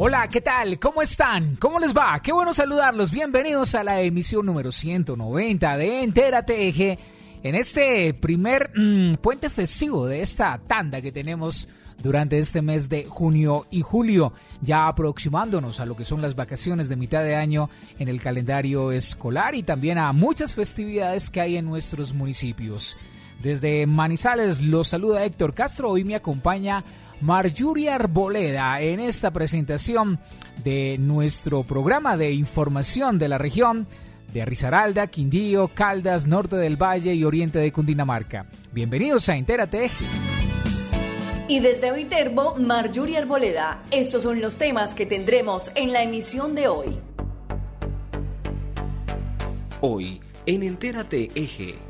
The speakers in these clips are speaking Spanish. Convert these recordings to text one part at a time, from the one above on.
Hola, ¿qué tal? ¿Cómo están? ¿Cómo les va? Qué bueno saludarlos. Bienvenidos a la emisión número 190 de Entérate Eje en este primer mm, puente festivo de esta tanda que tenemos durante este mes de junio y julio, ya aproximándonos a lo que son las vacaciones de mitad de año en el calendario escolar y también a muchas festividades que hay en nuestros municipios. Desde Manizales los saluda Héctor Castro, hoy me acompaña Marjorie Arboleda en esta presentación de nuestro programa de información de la región de Risaralda, Quindío, Caldas, Norte del Valle y Oriente de Cundinamarca. Bienvenidos a Entérate Eje. Y desde Viterbo, Marjorie Arboleda. Estos son los temas que tendremos en la emisión de hoy. Hoy, en Entérate Eje.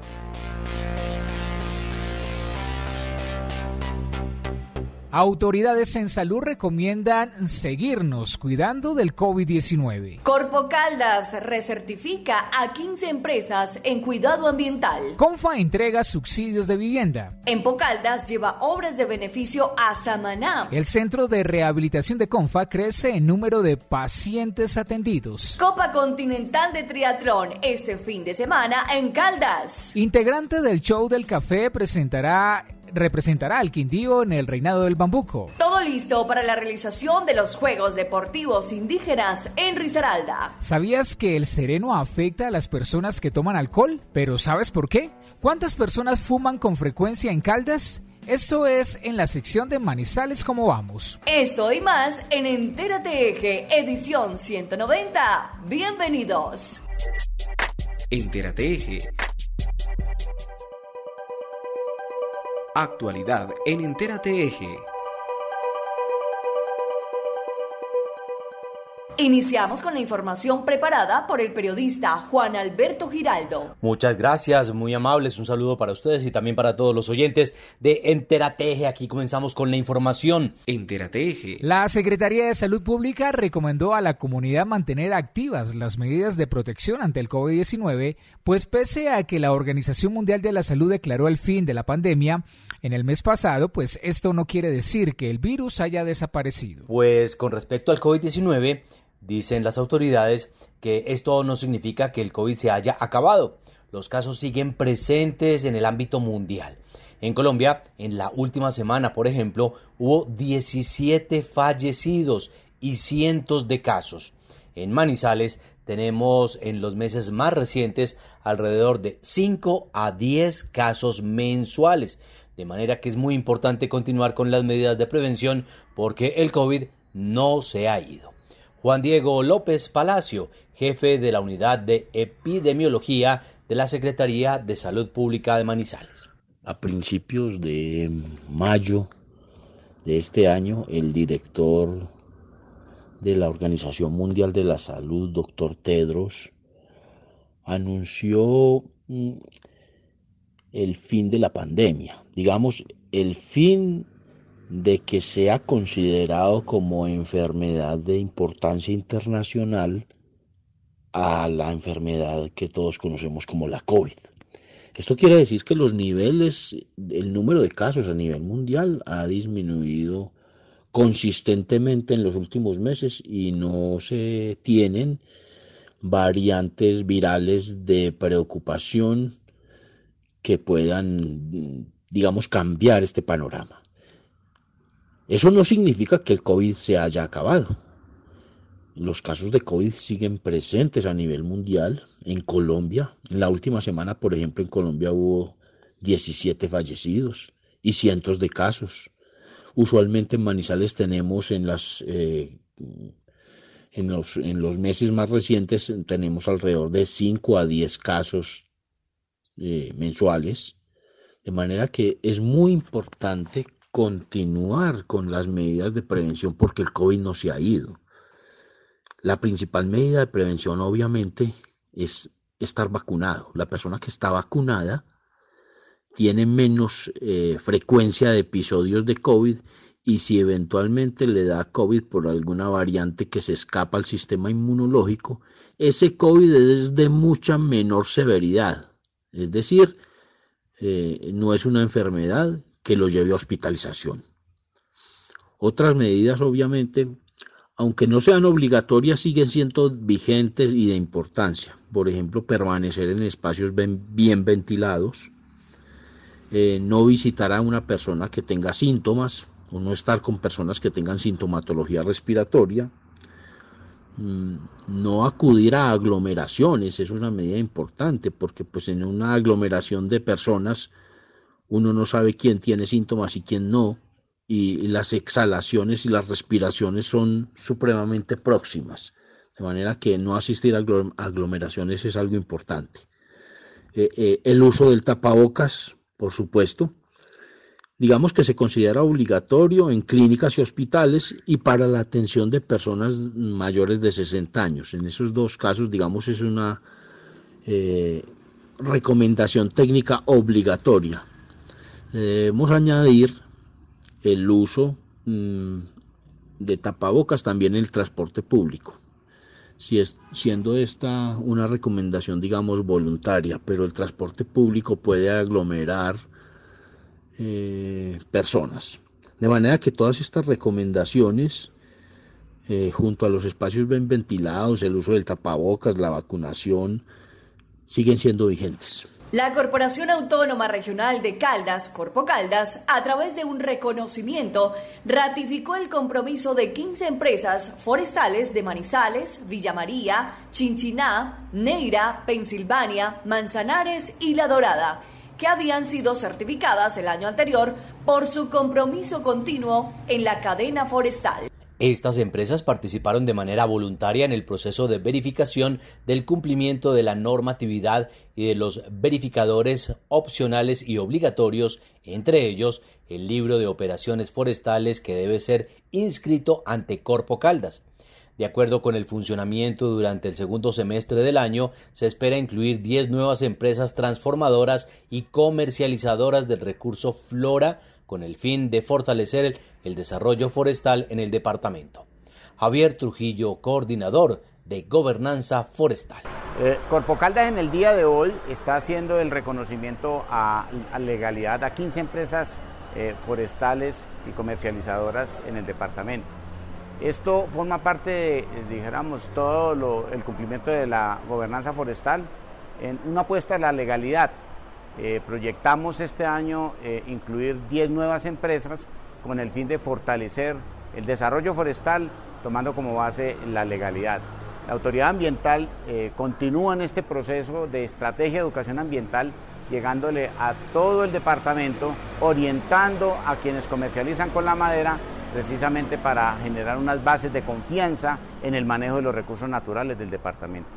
Autoridades en salud recomiendan seguirnos cuidando del COVID-19. Corpo Caldas recertifica a 15 empresas en cuidado ambiental. Confa entrega subsidios de vivienda. Empo Caldas lleva obras de beneficio a Samaná. El centro de rehabilitación de Confa crece en número de pacientes atendidos. Copa Continental de Triatlón este fin de semana en Caldas. Integrante del show del café presentará representará al Quindío en el Reinado del Bambuco. Todo listo para la realización de los Juegos Deportivos Indígenas en Risaralda. ¿Sabías que el sereno afecta a las personas que toman alcohol? ¿Pero sabes por qué? ¿Cuántas personas fuman con frecuencia en Caldas? Esto es en la sección de Manizales como vamos. Esto y más en Entérate Eje, edición 190. Bienvenidos. Entérate Eje Actualidad en Entérate Eje. Iniciamos con la información preparada por el periodista Juan Alberto Giraldo. Muchas gracias, muy amables. Un saludo para ustedes y también para todos los oyentes de Enterateje. Aquí comenzamos con la información. Enterateje. La Secretaría de Salud Pública recomendó a la comunidad mantener activas las medidas de protección ante el COVID-19, pues pese a que la Organización Mundial de la Salud declaró el fin de la pandemia, en el mes pasado, pues esto no quiere decir que el virus haya desaparecido. Pues con respecto al COVID-19, dicen las autoridades que esto no significa que el COVID se haya acabado. Los casos siguen presentes en el ámbito mundial. En Colombia, en la última semana, por ejemplo, hubo 17 fallecidos y cientos de casos. En Manizales tenemos en los meses más recientes alrededor de 5 a 10 casos mensuales. De manera que es muy importante continuar con las medidas de prevención porque el COVID no se ha ido. Juan Diego López Palacio, jefe de la unidad de epidemiología de la Secretaría de Salud Pública de Manizales. A principios de mayo de este año, el director de la Organización Mundial de la Salud, doctor Tedros, anunció mm, el fin de la pandemia, digamos, el fin de que sea considerado como enfermedad de importancia internacional a la enfermedad que todos conocemos como la COVID. Esto quiere decir que los niveles, el número de casos a nivel mundial ha disminuido consistentemente en los últimos meses y no se tienen variantes virales de preocupación que puedan, digamos, cambiar este panorama. Eso no significa que el COVID se haya acabado. Los casos de COVID siguen presentes a nivel mundial. En Colombia, en la última semana, por ejemplo, en Colombia hubo 17 fallecidos y cientos de casos. Usualmente en Manizales tenemos en las eh, en los, en los meses más recientes tenemos alrededor de 5 a 10 casos eh, mensuales, de manera que es muy importante continuar con las medidas de prevención porque el COVID no se ha ido. La principal medida de prevención obviamente es estar vacunado. La persona que está vacunada tiene menos eh, frecuencia de episodios de COVID y si eventualmente le da COVID por alguna variante que se escapa al sistema inmunológico, ese COVID es de mucha menor severidad. Es decir, eh, no es una enfermedad que lo lleve a hospitalización. Otras medidas, obviamente, aunque no sean obligatorias, siguen siendo vigentes y de importancia. Por ejemplo, permanecer en espacios bien ventilados, eh, no visitar a una persona que tenga síntomas o no estar con personas que tengan sintomatología respiratoria, no acudir a aglomeraciones, es una medida importante porque pues en una aglomeración de personas uno no sabe quién tiene síntomas y quién no, y las exhalaciones y las respiraciones son supremamente próximas, de manera que no asistir a aglomeraciones es algo importante. Eh, eh, el uso del tapabocas, por supuesto, digamos que se considera obligatorio en clínicas y hospitales y para la atención de personas mayores de 60 años. En esos dos casos, digamos, es una eh, recomendación técnica obligatoria. Debemos añadir el uso mm, de tapabocas también en el transporte público. Si es, siendo esta una recomendación, digamos, voluntaria, pero el transporte público puede aglomerar eh, personas. De manera que todas estas recomendaciones, eh, junto a los espacios bien ventilados, el uso del tapabocas, la vacunación, siguen siendo vigentes. La Corporación Autónoma Regional de Caldas, Corpo Caldas, a través de un reconocimiento, ratificó el compromiso de 15 empresas forestales de Manizales, Villa María, Chinchiná, Neira, Pensilvania, Manzanares y La Dorada, que habían sido certificadas el año anterior por su compromiso continuo en la cadena forestal. Estas empresas participaron de manera voluntaria en el proceso de verificación del cumplimiento de la normatividad y de los verificadores opcionales y obligatorios, entre ellos el libro de operaciones forestales que debe ser inscrito ante Corpo Caldas. De acuerdo con el funcionamiento durante el segundo semestre del año, se espera incluir 10 nuevas empresas transformadoras y comercializadoras del recurso flora con el fin de fortalecer el desarrollo forestal en el departamento. Javier Trujillo, coordinador de Gobernanza Forestal. Eh, Corpo Caldas en el día de hoy está haciendo el reconocimiento a, legalidad a 15 empresas eh, forestales y comercializadoras en el departamento. Esto forma parte de, dijéramos, todo el cumplimiento de la gobernanza forestal en una apuesta a la legalidad eh, proyectamos este año eh, incluir 10 nuevas empresas con el fin de fortalecer el desarrollo forestal tomando como base la legalidad. La autoridad ambiental eh, continúa en este proceso de estrategia de educación ambiental, llegándole a todo el departamento, orientando a quienes comercializan con la madera precisamente para generar unas bases de confianza en el manejo de los recursos naturales del departamento.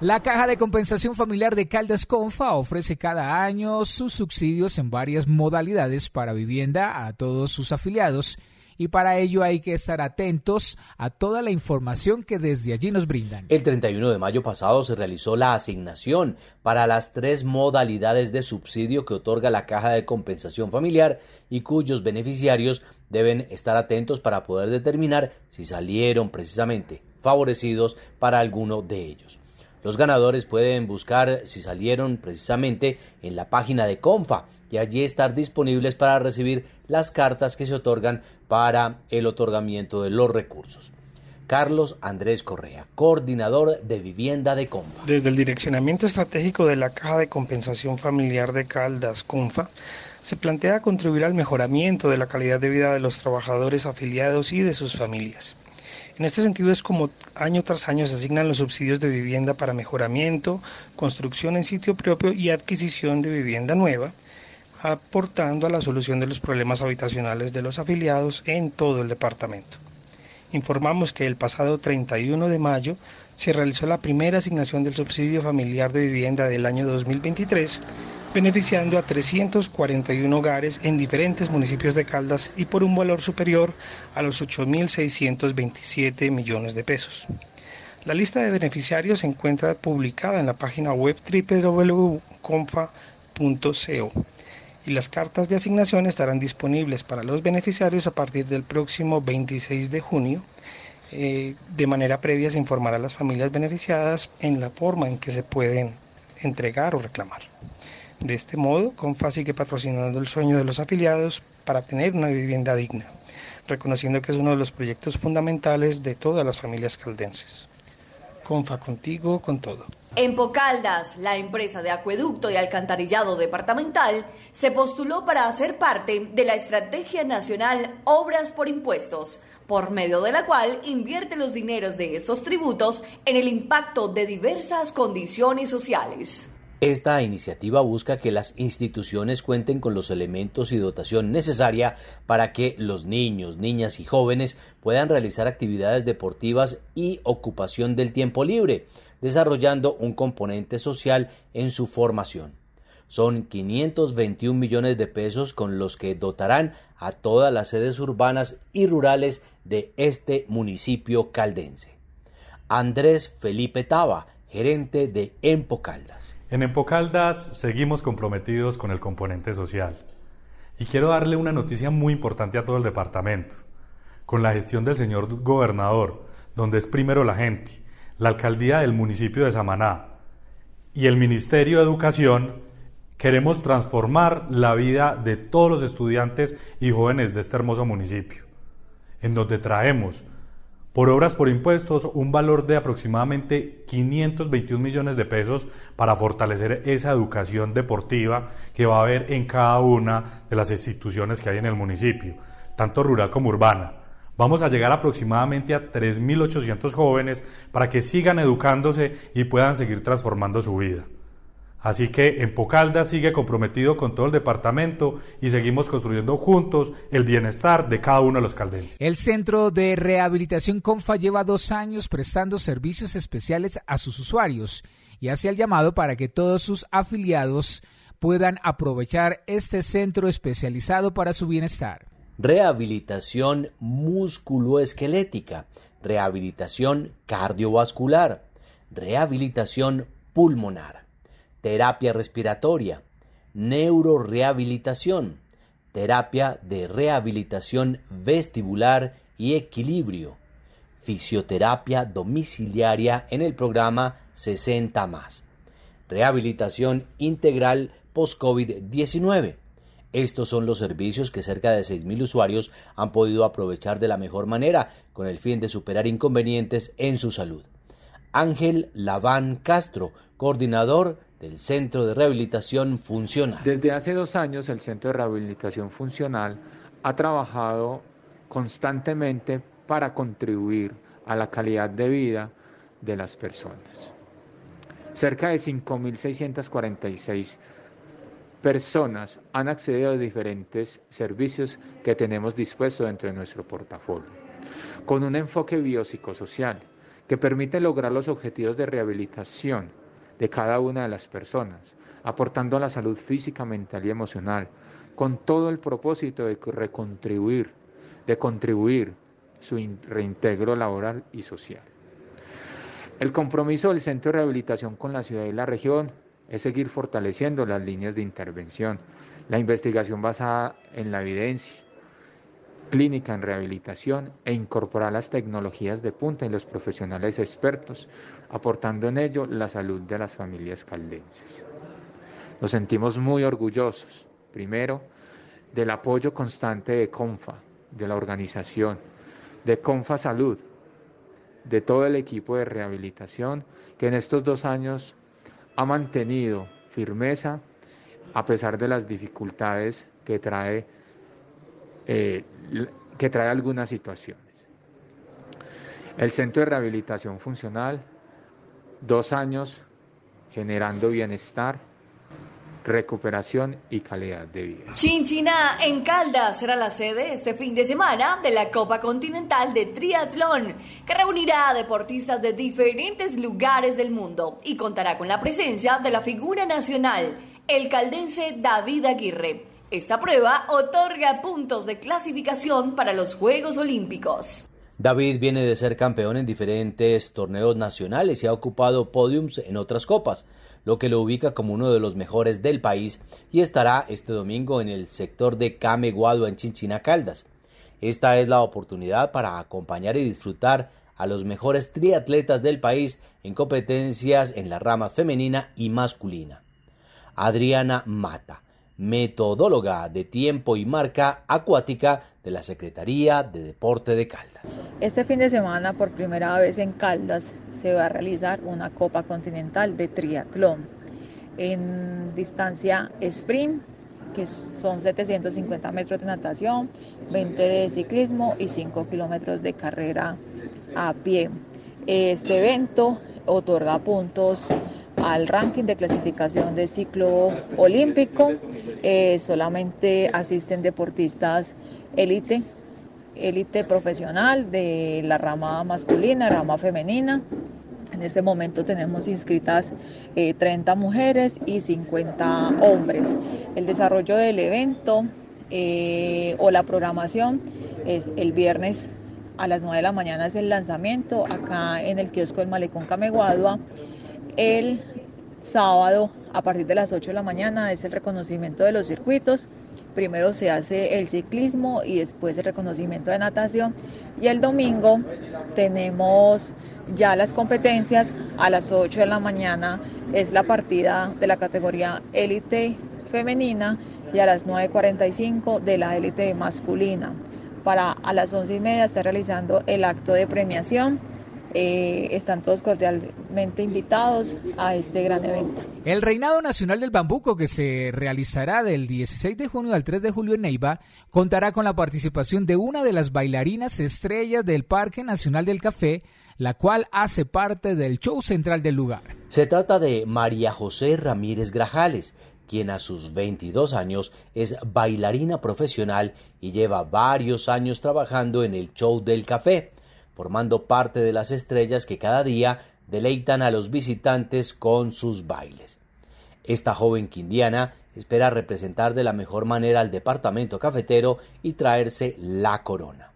La Caja de Compensación Familiar de Caldas Confa ofrece cada año sus subsidios en varias modalidades para vivienda a todos sus afiliados y para ello hay que estar atentos a toda la información que desde allí nos brindan. El 31 de mayo pasado se realizó la asignación para las tres modalidades de subsidio que otorga la Caja de Compensación Familiar y cuyos beneficiarios deben estar atentos para poder determinar si salieron precisamente favorecidos para alguno de ellos. Los ganadores pueden buscar si salieron precisamente en la página de Confa y allí estar disponibles para recibir las cartas que se otorgan para el otorgamiento de los recursos. Carlos Andrés Correa, coordinador de vivienda de Confa. Desde el direccionamiento estratégico de la Caja de Compensación Familiar de Caldas, Confa, se plantea contribuir al mejoramiento de la calidad de vida de los trabajadores afiliados y de sus familias. En este sentido es como año tras año se asignan los subsidios de vivienda para mejoramiento, construcción en sitio propio y adquisición de vivienda nueva, aportando a la solución de los problemas habitacionales de los afiliados en todo el departamento. Informamos que el pasado 31 de mayo se realizó la primera asignación del subsidio familiar de vivienda del año 2023 beneficiando a 341 hogares en diferentes municipios de Caldas y por un valor superior a los 8.627 millones de pesos. La lista de beneficiarios se encuentra publicada en la página web www.confa.co y las cartas de asignación estarán disponibles para los beneficiarios a partir del próximo 26 de junio. Eh, de manera previa se informará a las familias beneficiadas en la forma en que se pueden entregar o reclamar. De este modo, Confa sigue patrocinando el sueño de los afiliados para tener una vivienda digna, reconociendo que es uno de los proyectos fundamentales de todas las familias caldenses. Confa contigo, con todo. En Pocaldas, la empresa de acueducto y alcantarillado departamental se postuló para hacer parte de la Estrategia Nacional Obras por Impuestos, por medio de la cual invierte los dineros de estos tributos en el impacto de diversas condiciones sociales. Esta iniciativa busca que las instituciones cuenten con los elementos y dotación necesaria para que los niños, niñas y jóvenes puedan realizar actividades deportivas y ocupación del tiempo libre, desarrollando un componente social en su formación. Son 521 millones de pesos con los que dotarán a todas las sedes urbanas y rurales de este municipio caldense. Andrés Felipe Taba, gerente de Empocaldas. En Empocaldas seguimos comprometidos con el componente social. Y quiero darle una noticia muy importante a todo el departamento. Con la gestión del señor gobernador, donde es primero la gente, la alcaldía del municipio de Samaná y el Ministerio de Educación, queremos transformar la vida de todos los estudiantes y jóvenes de este hermoso municipio, en donde traemos por obras por impuestos un valor de aproximadamente 521 millones de pesos para fortalecer esa educación deportiva que va a haber en cada una de las instituciones que hay en el municipio, tanto rural como urbana. Vamos a llegar aproximadamente a 3.800 jóvenes para que sigan educándose y puedan seguir transformando su vida. Así que Empocalda sigue comprometido con todo el departamento y seguimos construyendo juntos el bienestar de cada uno de los caldenses. El Centro de Rehabilitación Confa lleva dos años prestando servicios especiales a sus usuarios y hace el llamado para que todos sus afiliados puedan aprovechar este centro especializado para su bienestar. Rehabilitación musculoesquelética, rehabilitación cardiovascular, rehabilitación pulmonar terapia respiratoria, neurorehabilitación, terapia de rehabilitación vestibular y equilibrio, fisioterapia domiciliaria en el programa 60 más, rehabilitación integral post-COVID-19. Estos son los servicios que cerca de 6.000 usuarios han podido aprovechar de la mejor manera con el fin de superar inconvenientes en su salud. Ángel Laván Castro, coordinador del Centro de Rehabilitación Funcional. Desde hace dos años el Centro de Rehabilitación Funcional ha trabajado constantemente para contribuir a la calidad de vida de las personas. Cerca de 5.646 personas han accedido a diferentes servicios que tenemos dispuestos dentro de nuestro portafolio, con un enfoque biopsicosocial que permite lograr los objetivos de rehabilitación de cada una de las personas, aportando a la salud física, mental y emocional, con todo el propósito de recontribuir, de contribuir su reintegro laboral y social. El compromiso del Centro de Rehabilitación con la ciudad y la región es seguir fortaleciendo las líneas de intervención, la investigación basada en la evidencia, clínica en rehabilitación e incorporar las tecnologías de punta y los profesionales expertos, aportando en ello la salud de las familias caldenses. Nos sentimos muy orgullosos, primero, del apoyo constante de CONFA, de la organización, de CONFA Salud, de todo el equipo de rehabilitación que en estos dos años ha mantenido firmeza a pesar de las dificultades que trae eh, que trae algunas situaciones. El Centro de Rehabilitación Funcional, dos años generando bienestar, recuperación y calidad de vida. Chinchina en Caldas será la sede este fin de semana de la Copa Continental de Triatlón, que reunirá a deportistas de diferentes lugares del mundo y contará con la presencia de la figura nacional, el caldense David Aguirre. Esta prueba otorga puntos de clasificación para los Juegos Olímpicos. David viene de ser campeón en diferentes torneos nacionales y ha ocupado podiums en otras copas, lo que lo ubica como uno de los mejores del país y estará este domingo en el sector de Cameguado en Chinchina Caldas. Esta es la oportunidad para acompañar y disfrutar a los mejores triatletas del país en competencias en la rama femenina y masculina. Adriana Mata, metodóloga de tiempo y marca acuática de la Secretaría de Deporte de Caldas. Este fin de semana, por primera vez en Caldas, se va a realizar una Copa Continental de Triatlón en distancia sprint, que son 750 metros de natación, 20 de ciclismo y 5 kilómetros de carrera a pie. Este evento otorga puntos al ranking de clasificación de ciclo olímpico. Eh, solamente asisten deportistas élite, élite profesional de la rama masculina, rama femenina. En este momento tenemos inscritas 30 eh, mujeres y 50 hombres. El desarrollo del evento eh, o la programación es el viernes a las 9 de la mañana es el lanzamiento acá en el kiosco del Malecón Cameguadua. El sábado a partir de las 8 de la mañana es el reconocimiento de los circuitos. Primero se hace el ciclismo y después el reconocimiento de natación. Y el domingo tenemos ya las competencias. A las 8 de la mañana es la partida de la categoría élite femenina y a las 9.45 de la élite masculina para a las once y media estar realizando el acto de premiación. Eh, están todos cordialmente invitados a este gran evento. El Reinado Nacional del Bambuco, que se realizará del 16 de junio al 3 de julio en Neiva, contará con la participación de una de las bailarinas estrellas del Parque Nacional del Café, la cual hace parte del show central del lugar. Se trata de María José Ramírez Grajales, quien a sus 22 años es bailarina profesional y lleva varios años trabajando en el show del café, formando parte de las estrellas que cada día deleitan a los visitantes con sus bailes. Esta joven quindiana espera representar de la mejor manera al departamento cafetero y traerse la corona.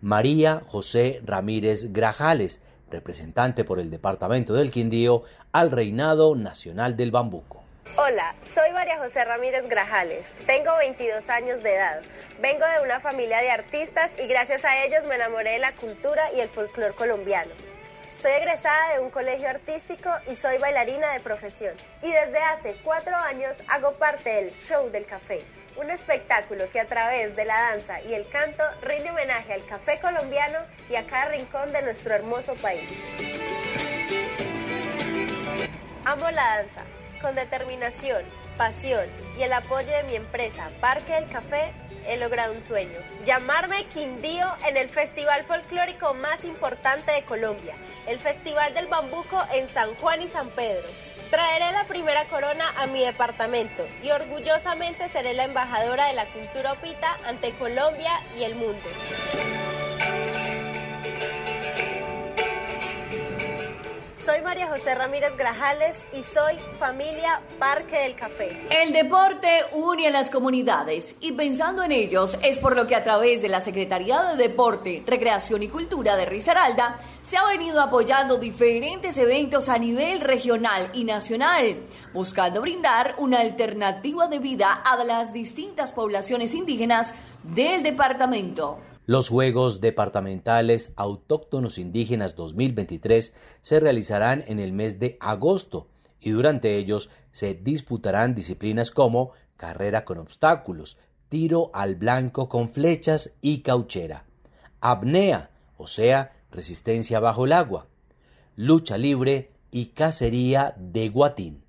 María José Ramírez Grajales, representante por el departamento del Quindío al Reinado Nacional del Bambuco. Hola, soy María José Ramírez Grajales, tengo 22 años de edad, vengo de una familia de artistas y gracias a ellos me enamoré de la cultura y el folclore colombiano. Soy egresada de un colegio artístico y soy bailarina de profesión. Y desde hace cuatro años hago parte del Show del Café, un espectáculo que a través de la danza y el canto rinde homenaje al café colombiano y a cada rincón de nuestro hermoso país. Amo la danza, con determinación, pasión y el apoyo de mi empresa Parque del Café, he logrado un sueño. Llamarme Quindío en el festival folclórico más importante de Colombia, el Festival del Bambuco en San Juan y San Pedro. Traeré la primera corona a mi departamento y orgullosamente seré la embajadora de la cultura opita ante Colombia y el mundo. Soy María José Ramírez Grajales y soy familia Parque del Café. El deporte une a las comunidades y pensando en ellos es por lo que a través de la Secretaría de Deporte, Recreación y Cultura de Risaralda se ha venido apoyando diferentes eventos a nivel regional y nacional, buscando brindar una alternativa de vida a las distintas poblaciones indígenas del departamento. Los Juegos Departamentales Autóctonos Indígenas 2023 se realizarán en el mes de agosto y durante ellos se disputarán disciplinas como carrera con obstáculos, tiro al blanco con flechas y cauchera, apnea, o sea, resistencia bajo el agua, lucha libre y cacería de guatín.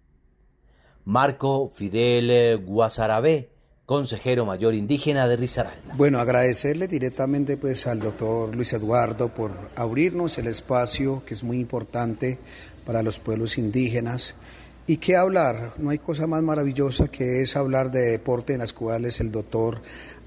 Marco Fidel Guasarabé, consejero mayor indígena de Risaralda. Bueno, agradecerle directamente pues al doctor Luis Eduardo por abrirnos el espacio que es muy importante para los pueblos indígenas. ¿Y qué hablar? No hay cosa más maravillosa que es hablar de deporte en las cuales el doctor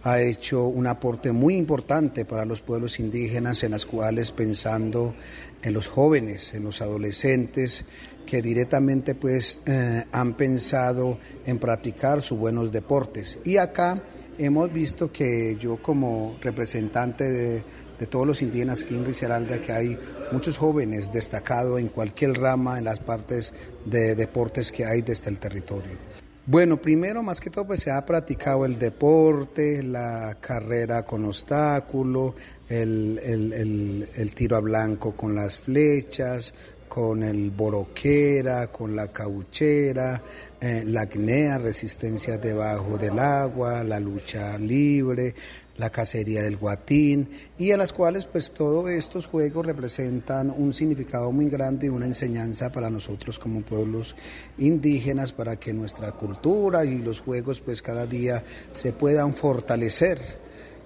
ha hecho un aporte muy importante para los pueblos indígenas, en las cuales pensando en los jóvenes, en los adolescentes, que directamente pues eh, han pensado en practicar sus buenos deportes. Y acá hemos visto que yo como representante de todos los indígenas aquí en Risaralda, que hay muchos jóvenes destacados en cualquier rama, en las partes de deportes que hay desde el territorio. Bueno, primero más que todo pues se ha practicado el deporte, la carrera con obstáculo, el, el, tiro a blanco con las flechas, con el boroquera, con la cauchera, eh, la acnea, resistencia debajo del agua, la lucha libre, la cacería del guatín y a las cuales pues todos estos juegos representan un significado muy grande y una enseñanza para nosotros como pueblos indígenas para que nuestra cultura y los juegos pues cada día se puedan fortalecer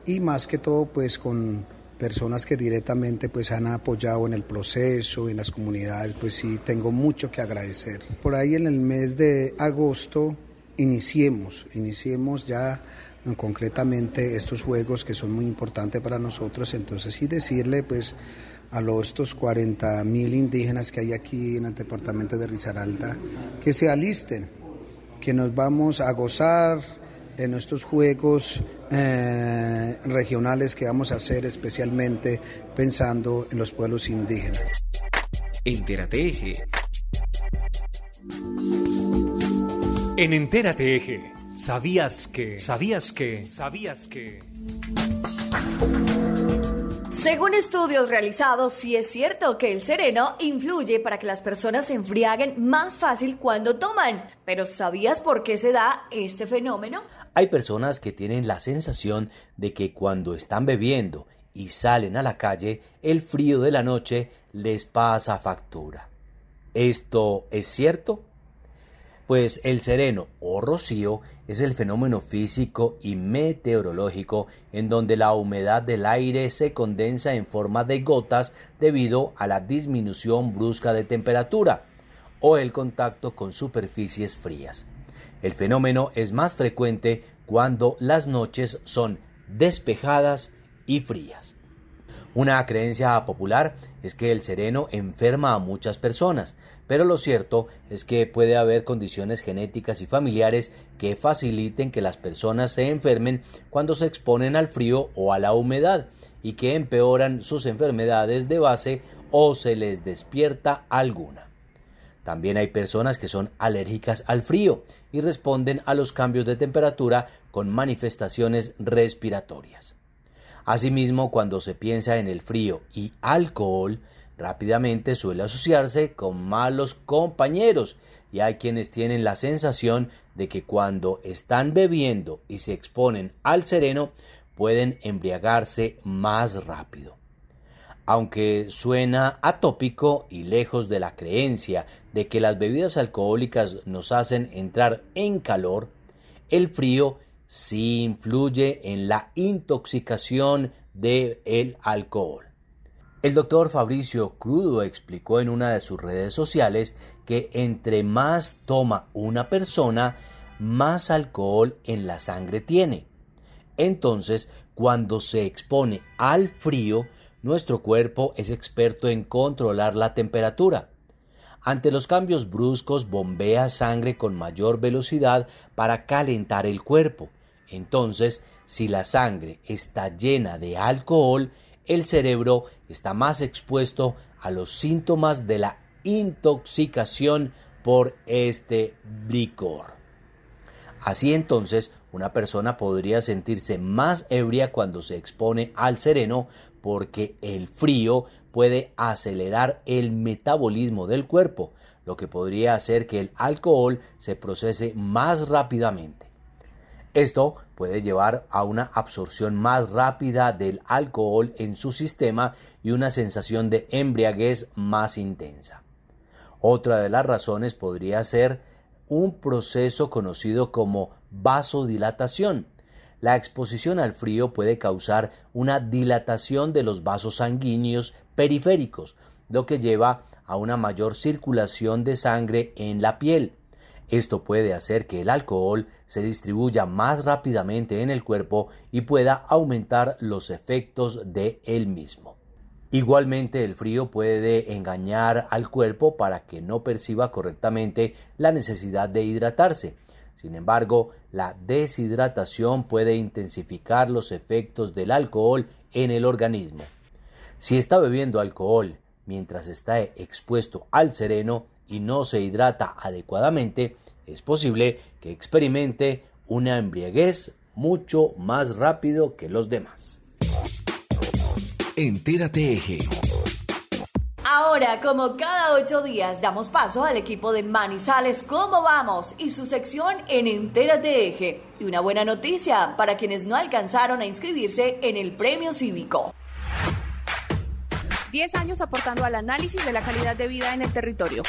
y más que todo pues con personas que directamente pues han apoyado en el proceso, en las comunidades, pues sí tengo mucho que agradecer. Por ahí en el mes de agosto iniciemos, iniciemos ya concretamente estos juegos que son muy importantes para nosotros, entonces sí decirle pues a los estos 40 mil indígenas que hay aquí en el departamento de Risaralda que se alisten, que nos vamos a gozar en estos juegos eh, regionales que vamos a hacer especialmente pensando en los pueblos indígenas. Entérate Eje. En Entérate Eje ¿Sabías que? ¿Sabías que? ¿Sabías que? Según estudios realizados, sí es cierto que el sereno influye para que las personas se enfriaguen más fácil cuando toman. Pero ¿sabías por qué se da este fenómeno? Hay personas que tienen la sensación de que cuando están bebiendo y salen a la calle, el frío de la noche les pasa factura. ¿Esto es cierto? Pues el sereno o rocío es el fenómeno físico y meteorológico en donde la humedad del aire se condensa en forma de gotas debido a la disminución brusca de temperatura o el contacto con superficies frías. El fenómeno es más frecuente cuando las noches son despejadas y frías. Una creencia popular es que el sereno enferma a muchas personas, pero lo cierto es que puede haber condiciones genéticas y familiares que faciliten que las personas se enfermen cuando se exponen al frío o a la humedad y que empeoran sus enfermedades de base o se les despierta alguna. También hay personas que son alérgicas al frío y responden a los cambios de temperatura con manifestaciones respiratorias. Asimismo, cuando se piensa en el frío y alcohol, rápidamente suele asociarse con malos compañeros y hay quienes tienen la sensación de que cuando están bebiendo y se exponen al sereno pueden embriagarse más rápido. Aunque suena atópico y lejos de la creencia de que las bebidas alcohólicas nos hacen entrar en calor, el frío sí influye en la intoxicación del alcohol. El doctor Fabricio Crudo explicó en una de sus redes sociales que entre más toma una persona, más alcohol en la sangre tiene. Entonces, cuando se expone al frío, nuestro cuerpo es experto en controlar la temperatura. Ante los cambios bruscos bombea sangre con mayor velocidad para calentar el cuerpo. Entonces, si la sangre está llena de alcohol, el cerebro está más expuesto a los síntomas de la intoxicación por este licor. Así entonces, una persona podría sentirse más ebria cuando se expone al sereno porque el frío puede acelerar el metabolismo del cuerpo, lo que podría hacer que el alcohol se procese más rápidamente. Esto puede llevar a una absorción más rápida del alcohol en su sistema y una sensación de embriaguez más intensa. Otra de las razones podría ser un proceso conocido como vasodilatación. La exposición al frío puede causar una dilatación de los vasos sanguíneos periféricos, lo que lleva a una mayor circulación de sangre en la piel. Esto puede hacer que el alcohol se distribuya más rápidamente en el cuerpo y pueda aumentar los efectos de él mismo. Igualmente el frío puede engañar al cuerpo para que no perciba correctamente la necesidad de hidratarse. Sin embargo, la deshidratación puede intensificar los efectos del alcohol en el organismo. Si está bebiendo alcohol mientras está expuesto al sereno y no se hidrata adecuadamente, es posible que experimente una embriaguez mucho más rápido que los demás. Entérate Eje. Ahora, como cada ocho días, damos paso al equipo de Manizales ¿Cómo vamos? y su sección en Entérate Eje. Y una buena noticia para quienes no alcanzaron a inscribirse en el premio cívico. 10 años aportando al análisis de la calidad de vida en el territorio.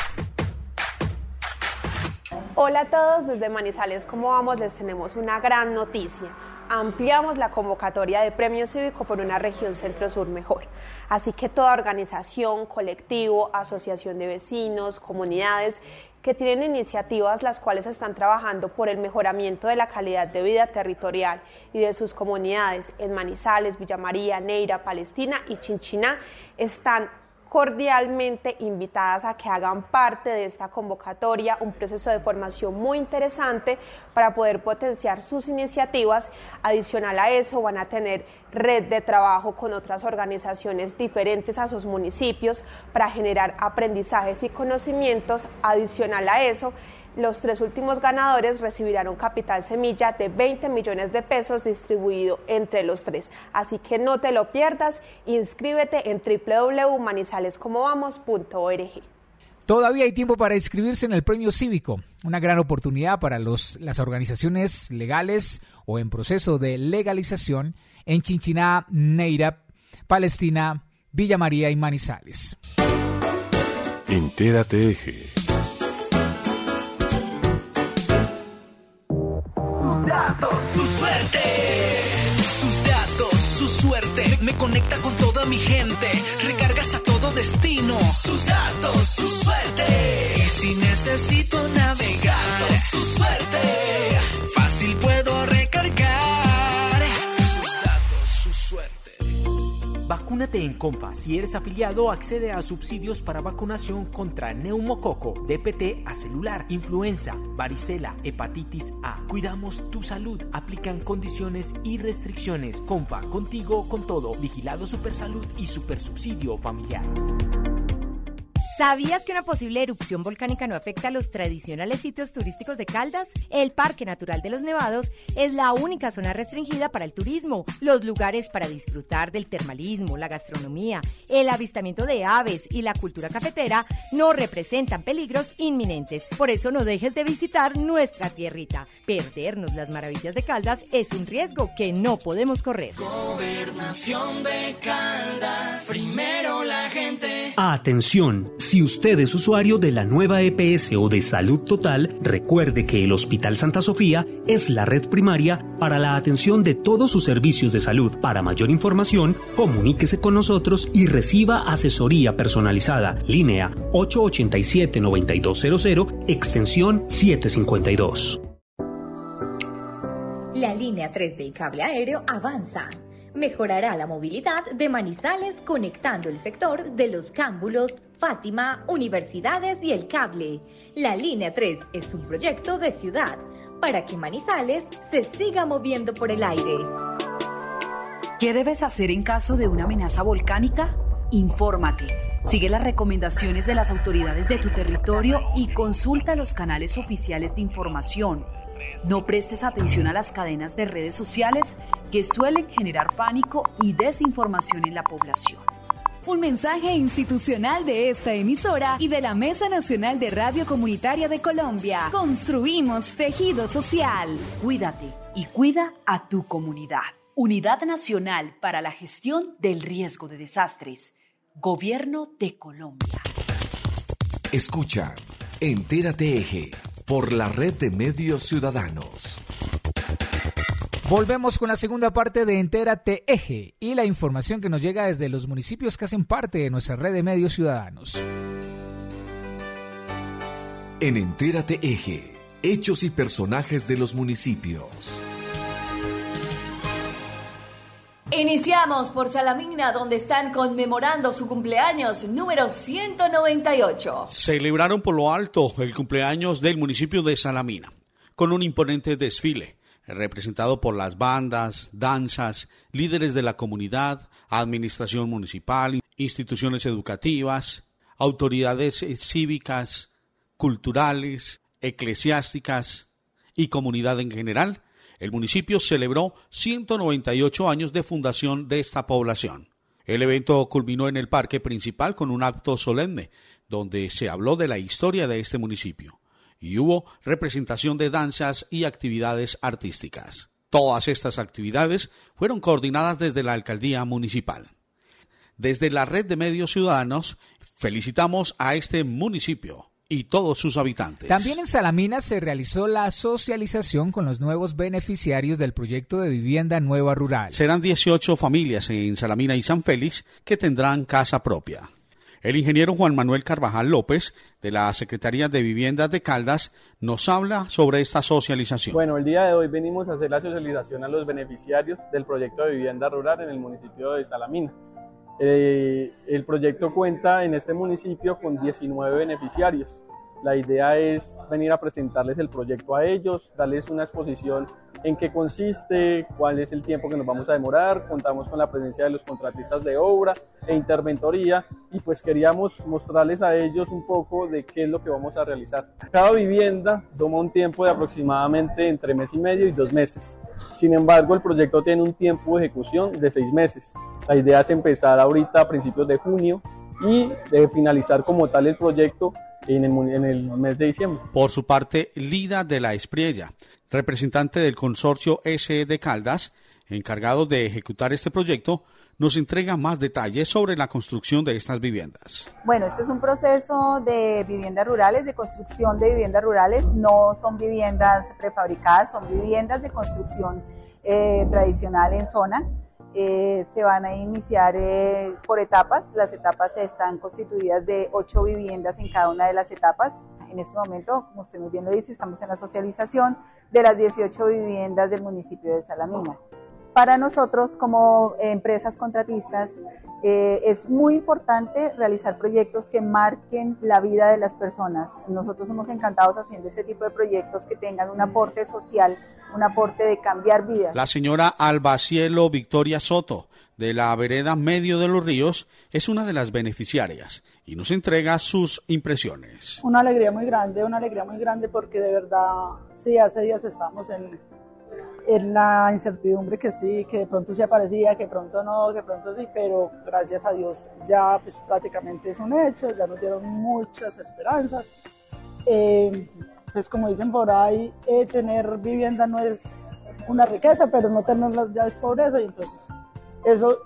Hola a todos, desde Manizales, ¿cómo vamos? Les tenemos una gran noticia. Ampliamos la convocatoria de premio cívico por una región centro-sur mejor. Así que toda organización, colectivo, asociación de vecinos, comunidades que tienen iniciativas las cuales están trabajando por el mejoramiento de la calidad de vida territorial y de sus comunidades en Manizales, Villa María, Neira, Palestina y Chinchiná, están cordialmente invitadas a que hagan parte de esta convocatoria, un proceso de formación muy interesante para poder potenciar sus iniciativas. Adicional a eso, van a tener red de trabajo con otras organizaciones diferentes a sus municipios para generar aprendizajes y conocimientos. Adicional a eso, los tres últimos ganadores recibirán un capital semilla de 20 millones de pesos distribuido entre los tres. Así que no te lo pierdas, inscríbete en www.manizalescomovamos.org. Todavía hay tiempo para inscribirse en el premio cívico, una gran oportunidad para los, las organizaciones legales o en proceso de legalización en Chinchiná, Neira, Palestina, Villa María y Manizales. Entérate Eje. Datos, su suerte. Sus datos, su suerte. Me conecta con toda mi gente. Recargas a todo destino. Sus datos, su suerte. Y si necesito navegar, su suerte. Fácil puedo Vacúnate en Compa. Si eres afiliado, accede a subsidios para vacunación contra neumococo, DPT a celular, influenza, varicela, hepatitis A. Cuidamos tu salud. Aplican condiciones y restricciones. Compa, contigo con todo. Vigilado Supersalud y Super Subsidio Familiar. ¿Sabías que una posible erupción volcánica no afecta a los tradicionales sitios turísticos de Caldas? El Parque Natural de los Nevados es la única zona restringida para el turismo. Los lugares para disfrutar del termalismo, la gastronomía, el avistamiento de aves y la cultura cafetera no representan peligros inminentes. Por eso no dejes de visitar nuestra tierrita. Perdernos las maravillas de Caldas es un riesgo que no podemos correr. Gobernación de Caldas. Primero la gente. Atención, si usted es usuario de la nueva EPS o de Salud Total, recuerde que el Hospital Santa Sofía es la red primaria para la atención de todos sus servicios de salud. Para mayor información, comuníquese con nosotros y reciba asesoría personalizada. Línea 887-9200, extensión 752. La línea 3 del cable aéreo avanza mejorará la movilidad de Manizales conectando el sector de los cámbulos, Fátima, universidades y el cable. La línea 3 es un proyecto de ciudad para que Manizales se siga moviendo por el aire. ¿Qué debes hacer en caso de una amenaza volcánica? Infórmate. Sigue las recomendaciones de las autoridades de tu territorio y consulta los canales oficiales de información no prestes atención a las cadenas de redes sociales que suelen generar pánico y desinformación en la población. Un mensaje institucional de esta emisora y de la Mesa Nacional de Radio Comunitaria de Colombia. Construimos tejido social. Cuídate y cuida a tu comunidad. Unidad Nacional para la Gestión del Riesgo de Desastres. Gobierno de Colombia. Escucha, entérate eje por la red de medios ciudadanos. Volvemos con la segunda parte de Entérate Eje y la información que nos llega desde los municipios que hacen parte de nuestra red de medios ciudadanos. En Entérate Eje, hechos y personajes de los municipios. Iniciamos por Salamina, donde están conmemorando su cumpleaños número 198. Celebraron por lo alto el cumpleaños del municipio de Salamina, con un imponente desfile. representado por las bandas, danzas, líderes de la comunidad, administración municipal, instituciones educativas, autoridades eh, cívicas, culturales, eclesiásticas y comunidad en general, el municipio celebró 198 años de fundación de esta población. El evento culminó en el parque principal con un acto solemne, donde se habló de la historia de este municipio, y hubo representación de danzas y actividades artísticas. Todas estas actividades fueron coordinadas desde la alcaldía municipal. Desde la red de medios ciudadanos felicitamos a este municipio y todos sus habitantes. También en Salamina se realizó la socialización con los nuevos beneficiarios del proyecto de vivienda nueva rural. Serán 18 familias en Salamina y San Félix que tendrán casa propia. El ingeniero Juan Manuel Carvajal López, de la Secretaría de Viviendas de Caldas, nos habla sobre esta socialización. Bueno, el día de hoy venimos a hacer la socialización a los beneficiarios del proyecto de vivienda rural en el municipio de Salamina. Eh, el proyecto cuenta en este municipio con 19 beneficiarios. La idea es venir a presentarles el proyecto a ellos, darles una exposición en qué consiste, cuál es el tiempo que nos vamos a demorar, contamos con la presencia de los contratistas de obra e interventoría y pues queríamos mostrarles a ellos un poco de qué es lo que vamos a realizar. Cada vivienda toma un tiempo de aproximadamente entre mes y medio y dos meses. Sin embargo, el proyecto tiene un tiempo de ejecución de seis meses. La idea es empezar ahorita a principios de junio y de finalizar como tal el proyecto en el, mes de diciembre. Por su parte, Lida de la Espriella, representante del consorcio S de Caldas, encargado de ejecutar este proyecto, nos entrega más detalles sobre la construcción de estas viviendas. Bueno, este es un proceso de viviendas rurales, de construcción de viviendas rurales. No son viviendas prefabricadas, son viviendas de construcción eh, tradicional en zona. Eh, se van a iniciar eh, por etapas. Las etapas están constituidas de ocho viviendas en cada una de las etapas. En este momento, como usted muy bien lo dice, estamos en la socialización de las 18 viviendas del municipio de Salamina. Para nosotros, como empresas contratistas, eh, es muy importante realizar proyectos que marquen la vida de las personas. Nosotros somos encantados haciendo este tipo de proyectos que tengan un aporte social, un aporte de cambiar vidas. La señora Albacielo Victoria Soto, de la vereda Medio de los Ríos, es una de las beneficiarias y nos entrega sus impresiones. Una alegría muy grande, una alegría muy grande porque de verdad, sí, hace días estamos en en la incertidumbre que sí, que de pronto sí aparecía, que pronto no, que pronto sí, pero gracias a Dios ya pues, prácticamente es un hecho, ya nos dieron muchas esperanzas. Eh, pues como dicen por ahí, eh, tener vivienda no es una riqueza, pero no tenerlas ya es pobreza y entonces eso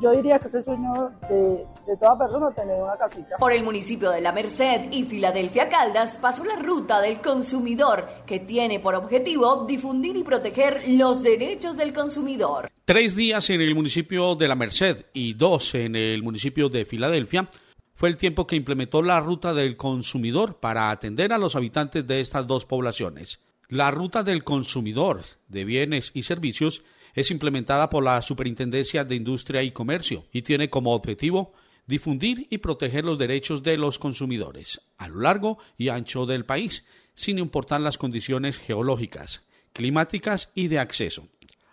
yo diría que es el sueño de, de, toda persona tener una casita. Por el municipio de La Merced y Filadelfia Caldas pasó la ruta del consumidor, que tiene por objetivo difundir y proteger los derechos del consumidor. Tres días en el municipio de La Merced y dos en el municipio de Filadelfia fue el tiempo que implementó la ruta del consumidor para atender a los habitantes de estas dos poblaciones. La ruta del consumidor de bienes y servicios es implementada por la Superintendencia de Industria y Comercio y tiene como objetivo difundir y proteger los derechos de los consumidores a lo largo y ancho del país, sin importar las condiciones geológicas, climáticas y de acceso.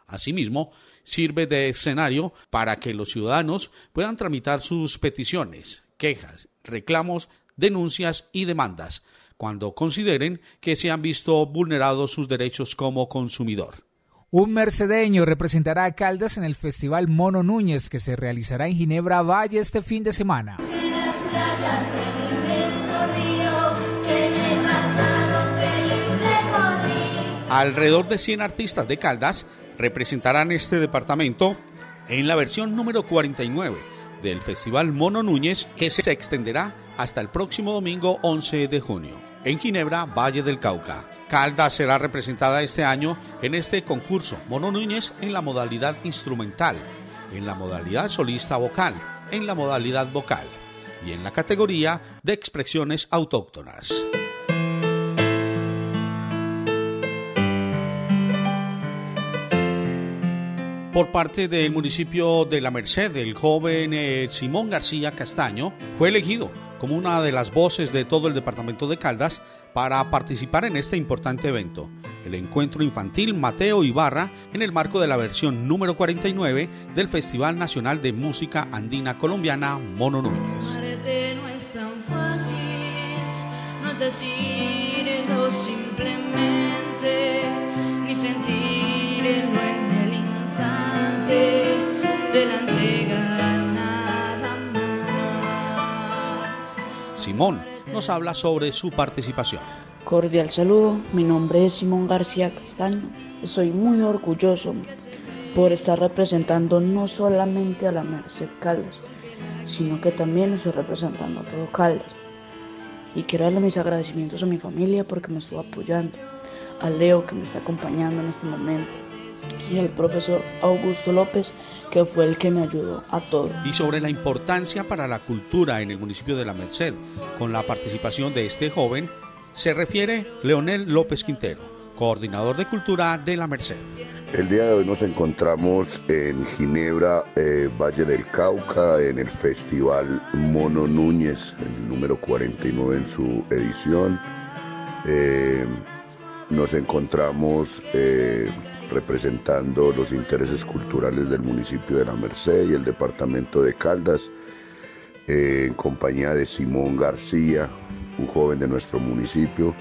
Asimismo, sirve de escenario para que los ciudadanos puedan tramitar sus peticiones, quejas, reclamos, denuncias y demandas cuando consideren que se han visto vulnerados sus derechos como consumidor. Un mercedeño representará a Caldas en el Festival Mono Núñez que se realizará en Ginebra Valle este fin de semana. Alrededor de 100 artistas de Caldas representarán este departamento en la versión número 49 del Festival Mono Núñez que se extenderá hasta el próximo domingo 11 de junio en Ginebra, Valle del Cauca. Caldas será representada este año en este concurso. Mono Núñez en la modalidad instrumental, en la modalidad solista vocal, en la modalidad vocal y en la categoría de expresiones autóctonas. Por parte del municipio de La Merced, el joven eh, Simón García Castaño fue elegido como una de las voces de todo el departamento de Caldas para participar en este importante evento, el encuentro infantil Mateo Ibarra en el marco de la versión número 49 del Festival Nacional de Música Andina Colombiana Mono Núñez. El instante de la entrega Simón nos habla sobre su participación. Cordial saludo, mi nombre es Simón García Castaño. Soy muy orgulloso por estar representando no solamente a la Merced Caldas, sino que también estoy representando a todo Caldas. Y quiero darle mis agradecimientos a mi familia porque me estuvo apoyando, a Leo que me está acompañando en este momento y al profesor Augusto López que fue el que me ayudó a todo. Y sobre la importancia para la cultura en el municipio de La Merced, con la participación de este joven, se refiere Leonel López Quintero, coordinador de cultura de La Merced. El día de hoy nos encontramos en Ginebra, eh, Valle del Cauca, en el Festival Mono Núñez, el número 49 en su edición. Eh, nos encontramos eh, representando los intereses culturales del municipio de La Merced y el departamento de Caldas, en compañía de Simón García, un joven de nuestro municipio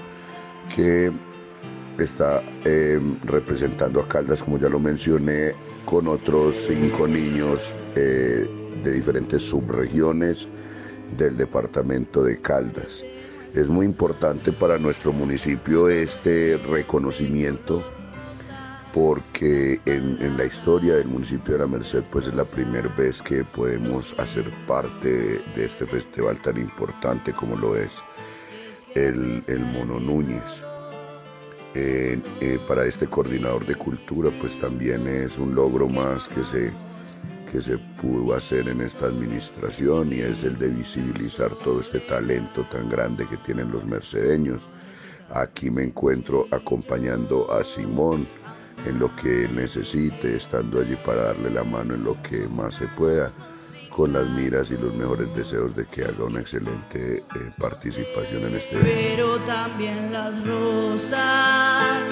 que está eh, representando a Caldas, como ya lo mencioné, con otros cinco niños eh, de diferentes subregiones del departamento de Caldas. Es muy importante para nuestro municipio este reconocimiento porque en, la historia del municipio de La Merced pues es la primera vez que podemos hacer parte de este festival tan importante como lo es el, el Mono Núñez. Eh, para este coordinador de cultura pues también es un logro más que se, que se pudo hacer en esta administración y es el de visibilizar todo este talento tan grande que tienen los mercedeños. Aquí me encuentro acompañando a Simón en lo que necesite, estando allí para darle la mano en lo que más se pueda, con las miras y los mejores deseos de que haga una excelente eh, participación en este evento. Pero también las rosas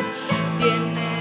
tienen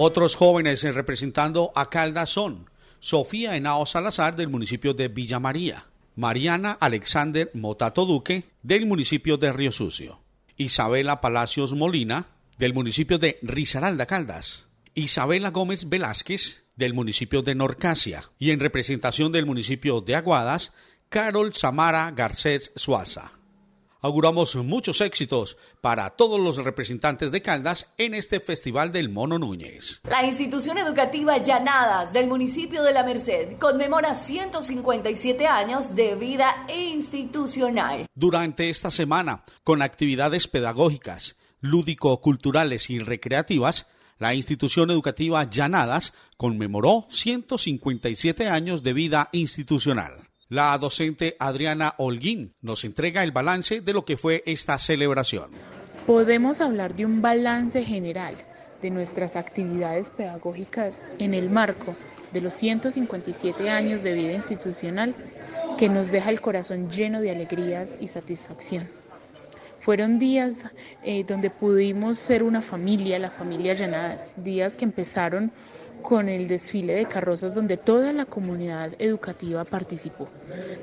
Otros jóvenes representando a Caldas son Sofía Henao Salazar del municipio de Villa María, Mariana Alexander Motato Duque del municipio de Río Sucio, Isabela Palacios Molina del municipio de Risaralda Caldas, Isabela Gómez Velázquez del municipio de Norcasia y en representación del municipio de Aguadas, Carol Samara Garcés Suaza. Auguramos muchos éxitos para todos los representantes de Caldas en este Festival del Mono Núñez. La institución educativa Llanadas del municipio de La Merced conmemora 157 años de vida institucional. Durante esta semana, con actividades pedagógicas, lúdico-culturales y recreativas, la institución educativa Llanadas conmemoró 157 años de vida institucional. La docente Adriana Holguín nos entrega el balance de lo que fue esta celebración. Podemos hablar de un balance general de nuestras actividades pedagógicas en el marco de los 157 años de vida institucional que nos deja el corazón lleno de alegrías y satisfacción. Fueron días eh, donde pudimos ser una familia, la familia Llanadas, días que empezaron con el desfile de carrozas donde toda la comunidad educativa participó,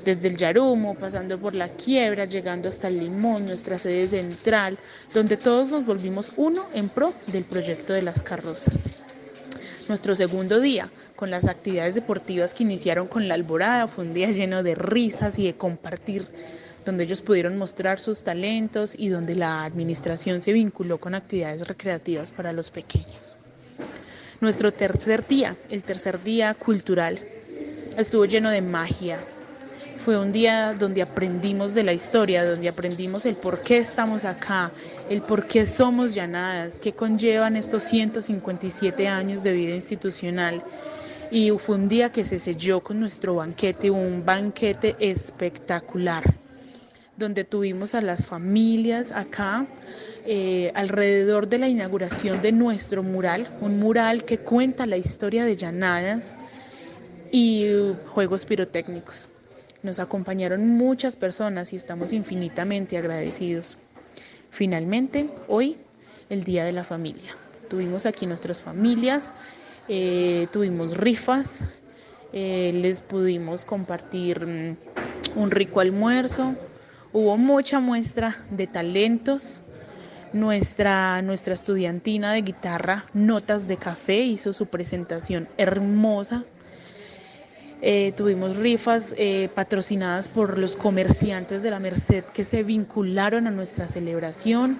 desde el Yarumo, pasando por la quiebra, llegando hasta el Limón, nuestra sede central, donde todos nos volvimos uno en pro del proyecto de las carrozas. Nuestro segundo día, con las actividades deportivas que iniciaron con la alborada, fue un día lleno de risas y de compartir donde ellos pudieron mostrar sus talentos y donde la administración se vinculó con actividades recreativas para los pequeños. Nuestro tercer día, el tercer día cultural, estuvo lleno de magia. Fue un día donde aprendimos de la historia, donde aprendimos el por qué estamos acá, el por qué somos llanadas, qué conllevan estos 157 años de vida institucional. Y fue un día que se selló con nuestro banquete, un banquete espectacular, donde tuvimos a las familias acá eh, alrededor de la inauguración de nuestro mural, un mural que cuenta la historia de Llanadas y juegos pirotécnicos. Nos acompañaron muchas personas y estamos infinitamente agradecidos. Finalmente, hoy, el Día de la Familia. Tuvimos aquí nuestras familias, eh, tuvimos rifas, eh, les pudimos compartir mm, un rico almuerzo, hubo mucha muestra de talentos. Nuestra, nuestra estudiantina de guitarra, Notas de Café, hizo su presentación hermosa. Eh, tuvimos rifas patrocinadas por los comerciantes de la Merced que se vincularon a nuestra celebración.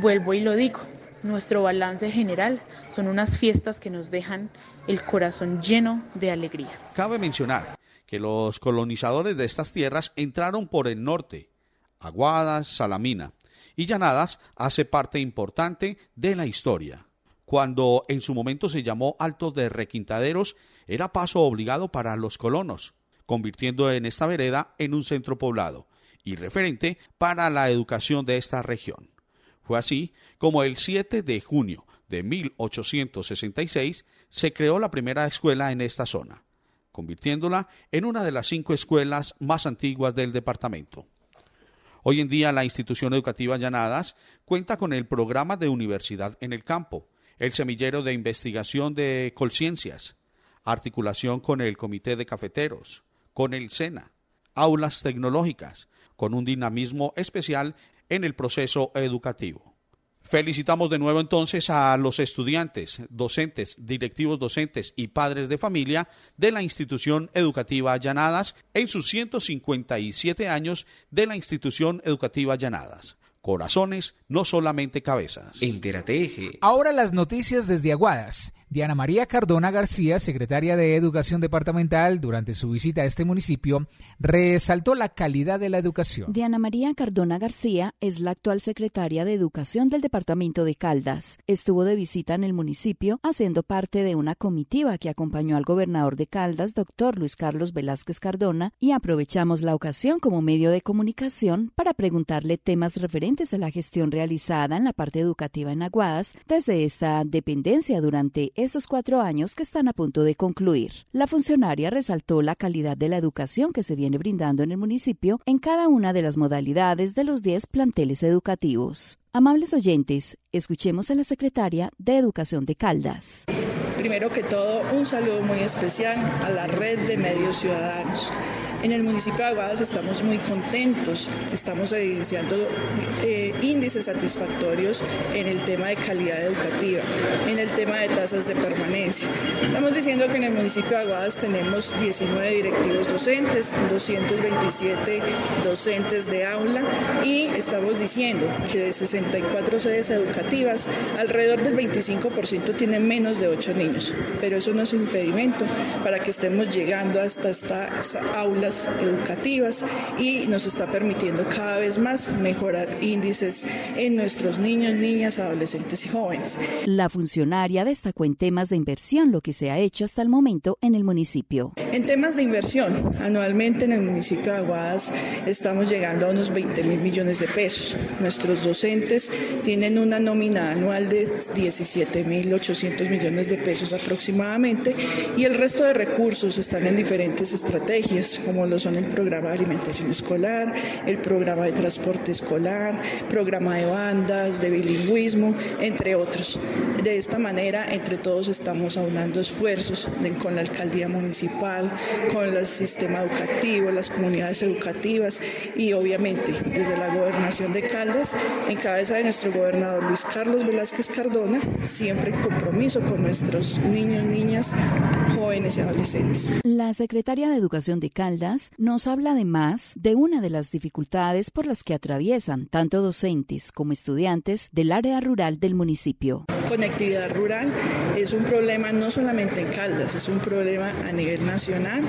Vuelvo y lo digo, nuestro balance general son unas fiestas que nos dejan el corazón lleno de alegría. Cabe mencionar que los colonizadores de estas tierras entraron por el norte, Aguadas, Salamina, y Llanadas hace parte importante de la historia. Cuando en su momento se llamó Alto de Requintaderos, era paso obligado para los colonos, convirtiendo en esta vereda en un centro poblado y referente para la educación de esta región. Fue así como el 7 de junio de 1866 se creó la primera escuela en esta zona, convirtiéndola en una de las cinco escuelas más antiguas del departamento. Hoy en día la institución educativa Llanadas cuenta con el programa de universidad en el campo, el semillero de investigación de colciencias, articulación con el comité de cafeteros, con el SENA, aulas tecnológicas, con un dinamismo especial en el proceso educativo. Felicitamos de nuevo entonces a los estudiantes, docentes, directivos docentes y padres de familia de la institución educativa Llanadas en sus 157 años de la institución educativa Llanadas. Corazones, no solamente cabezas. Entérate Eje. Ahora las noticias desde Aguadas. Diana María Cardona García, secretaria de Educación Departamental, durante su visita a este municipio, resaltó la calidad de la educación. Diana María Cardona García es la actual secretaria de Educación del Departamento de Caldas. Estuvo de visita en el municipio haciendo parte de una comitiva que acompañó al gobernador de Caldas, doctor Luis Carlos Velázquez Cardona, y aprovechamos la ocasión como medio de comunicación para preguntarle temas referentes a la gestión realizada en la parte educativa en Aguadas desde esta dependencia durante esos cuatro años que están a punto de concluir. La funcionaria resaltó la calidad de la educación que se viene brindando en el municipio en cada una de las modalidades de los 10 planteles educativos. Amables oyentes, escuchemos a la secretaria de Educación de Caldas. Primero que todo, un saludo muy especial a la red de medios ciudadanos. En el municipio de Aguadas estamos muy contentos, estamos evidenciando eh, índices satisfactorios en el tema de calidad educativa, en el tema de tasas de permanencia. Estamos diciendo que en el municipio de Aguadas tenemos 19 directivos docentes, 227 docentes de aula y estamos diciendo que de 64 sedes educativas, alrededor del 25% tienen menos de 8 niños, pero eso no es impedimento para que estemos llegando hasta estas aulas educativas y nos está permitiendo cada vez más mejorar índices en nuestros niños, niñas, adolescentes y jóvenes. La funcionaria destacó en temas de inversión lo que se ha hecho hasta el momento en el municipio. En temas de inversión, anualmente en el municipio de Aguadas estamos llegando a unos 20 mil millones de pesos. Nuestros docentes tienen una nómina anual de 17 mil 800 millones de pesos aproximadamente y el resto de recursos están en diferentes estrategias como lo son el programa de alimentación escolar, el programa de transporte escolar, programa de bandas, de bilingüismo, entre otros. De esta manera, entre todos estamos aunando esfuerzos con la alcaldía municipal, con el sistema educativo, las comunidades educativas y obviamente desde la gobernación de Caldas, en cabeza de nuestro gobernador Luis Carlos Velázquez Cardona, siempre en compromiso con nuestros niños, niñas, jóvenes y adolescentes. La secretaria de Educación de Caldas nos habla además de una de las dificultades por las que atraviesan tanto docentes como estudiantes del área rural del municipio. Conectividad rural es un problema no solamente en Caldas, es un problema a nivel nacional,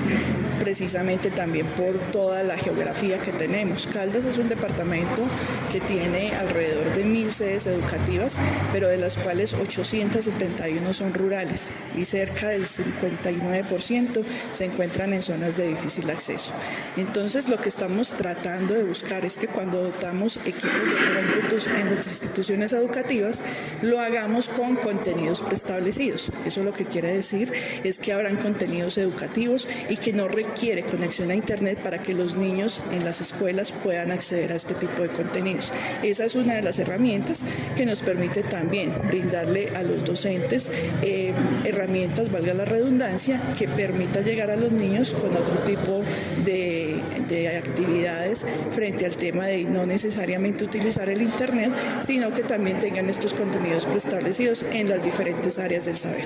precisamente también por toda la geografía que tenemos. Caldas es un departamento que tiene alrededor de mil sedes educativas, pero de las cuales 871 son rurales y cerca del 59% se encuentran en zonas de difícil acceso. Entonces, lo que estamos tratando de buscar es que cuando dotamos equipos de en las instituciones educativas, lo hagamos con contenidos preestablecidos. Eso lo que quiere decir es que habrán contenidos educativos y que no requiere conexión a Internet para que los niños en las escuelas puedan acceder a este tipo de contenidos. Esa es una de las herramientas que nos permite también brindarle a los docentes eh, herramientas, valga la redundancia, que permita llegar a los niños con otro tipo de, de actividades frente al tema de no necesariamente utilizar el Internet, sino que también tengan estos contenidos preestablecidos en las diferentes áreas del saber.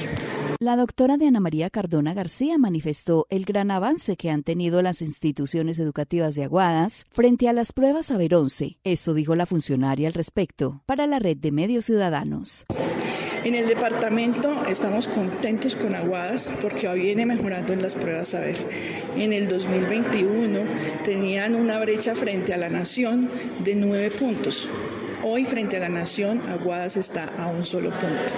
La doctora Diana María Cardona García manifestó el gran avance que han tenido las instituciones educativas de Aguadas frente a las pruebas Saber 11. Esto dijo la funcionaria al respecto para la red de medios ciudadanos. En el departamento estamos contentos con Aguadas porque viene mejorando en las pruebas saber. En el 2021 tenían una brecha frente a la nación de nueve puntos. Hoy frente a la nación, Aguadas está a un solo punto.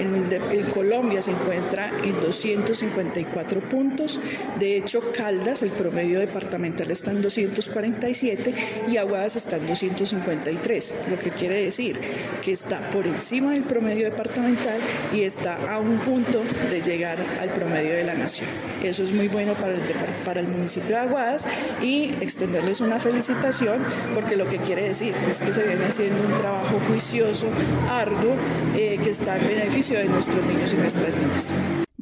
En, Colombia se encuentra en 254 puntos. De hecho, Caldas, el promedio departamental está en 247 y Aguadas está en 253, lo que quiere decir que está por encima del promedio departamental y está a un punto de llegar al promedio de la nación. Eso es muy bueno para el, municipio de Aguadas y extenderles una felicitación porque lo que quiere decir es que se viene haciendo un trabajo juicioso, arduo, eh, que está en beneficio de nuestros niños y nuestras niñas.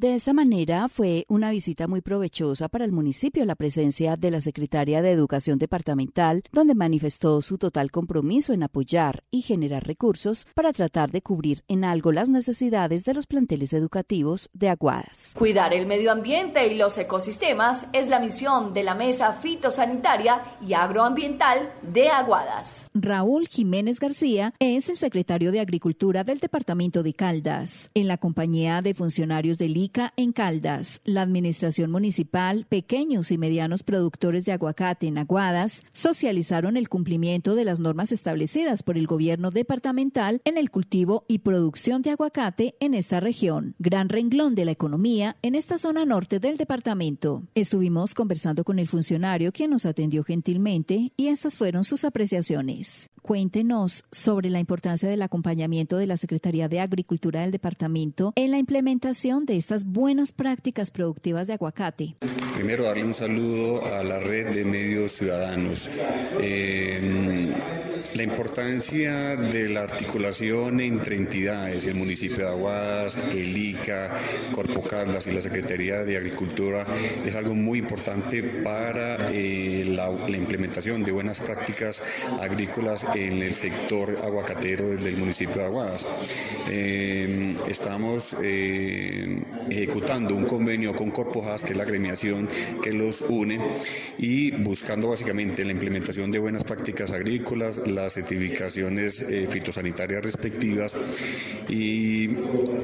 De esta manera fue una visita muy provechosa para el municipio la presencia de la secretaria de Educación Departamental, donde manifestó su total compromiso en apoyar y generar recursos para tratar de cubrir en algo las necesidades de los planteles educativos de Aguadas. Cuidar el medio ambiente y los ecosistemas es la misión de la Mesa Fitosanitaria y Agroambiental de Aguadas. Raúl Jiménez García es el secretario de Agricultura del Departamento de Caldas. En la compañía de funcionarios del En Caldas, la Administración Municipal, pequeños y medianos productores de aguacate en Aguadas socializaron el cumplimiento de las normas establecidas por el gobierno departamental en el cultivo y producción de aguacate en esta región, gran renglón de la economía en esta zona norte del departamento. Estuvimos conversando con el funcionario quien nos atendió gentilmente y estas fueron sus apreciaciones. Cuéntenos sobre la importancia del acompañamiento de la Secretaría de Agricultura del departamento en la implementación de estas buenas prácticas productivas de aguacate. Primero darle un saludo a la red de medios ciudadanos. Eh, la importancia de la articulación entre entidades, el municipio de Aguadas, el ICA, Corpo Caldas y la Secretaría de Agricultura es algo muy importante para eh, la, implementación de buenas prácticas agrícolas en el sector aguacatero del municipio de Aguadas. Eh, estamos eh, ejecutando un convenio con Corpojas, que es la agremiación que los une, y buscando básicamente la implementación de buenas prácticas agrícolas, las certificaciones eh, fitosanitarias respectivas y,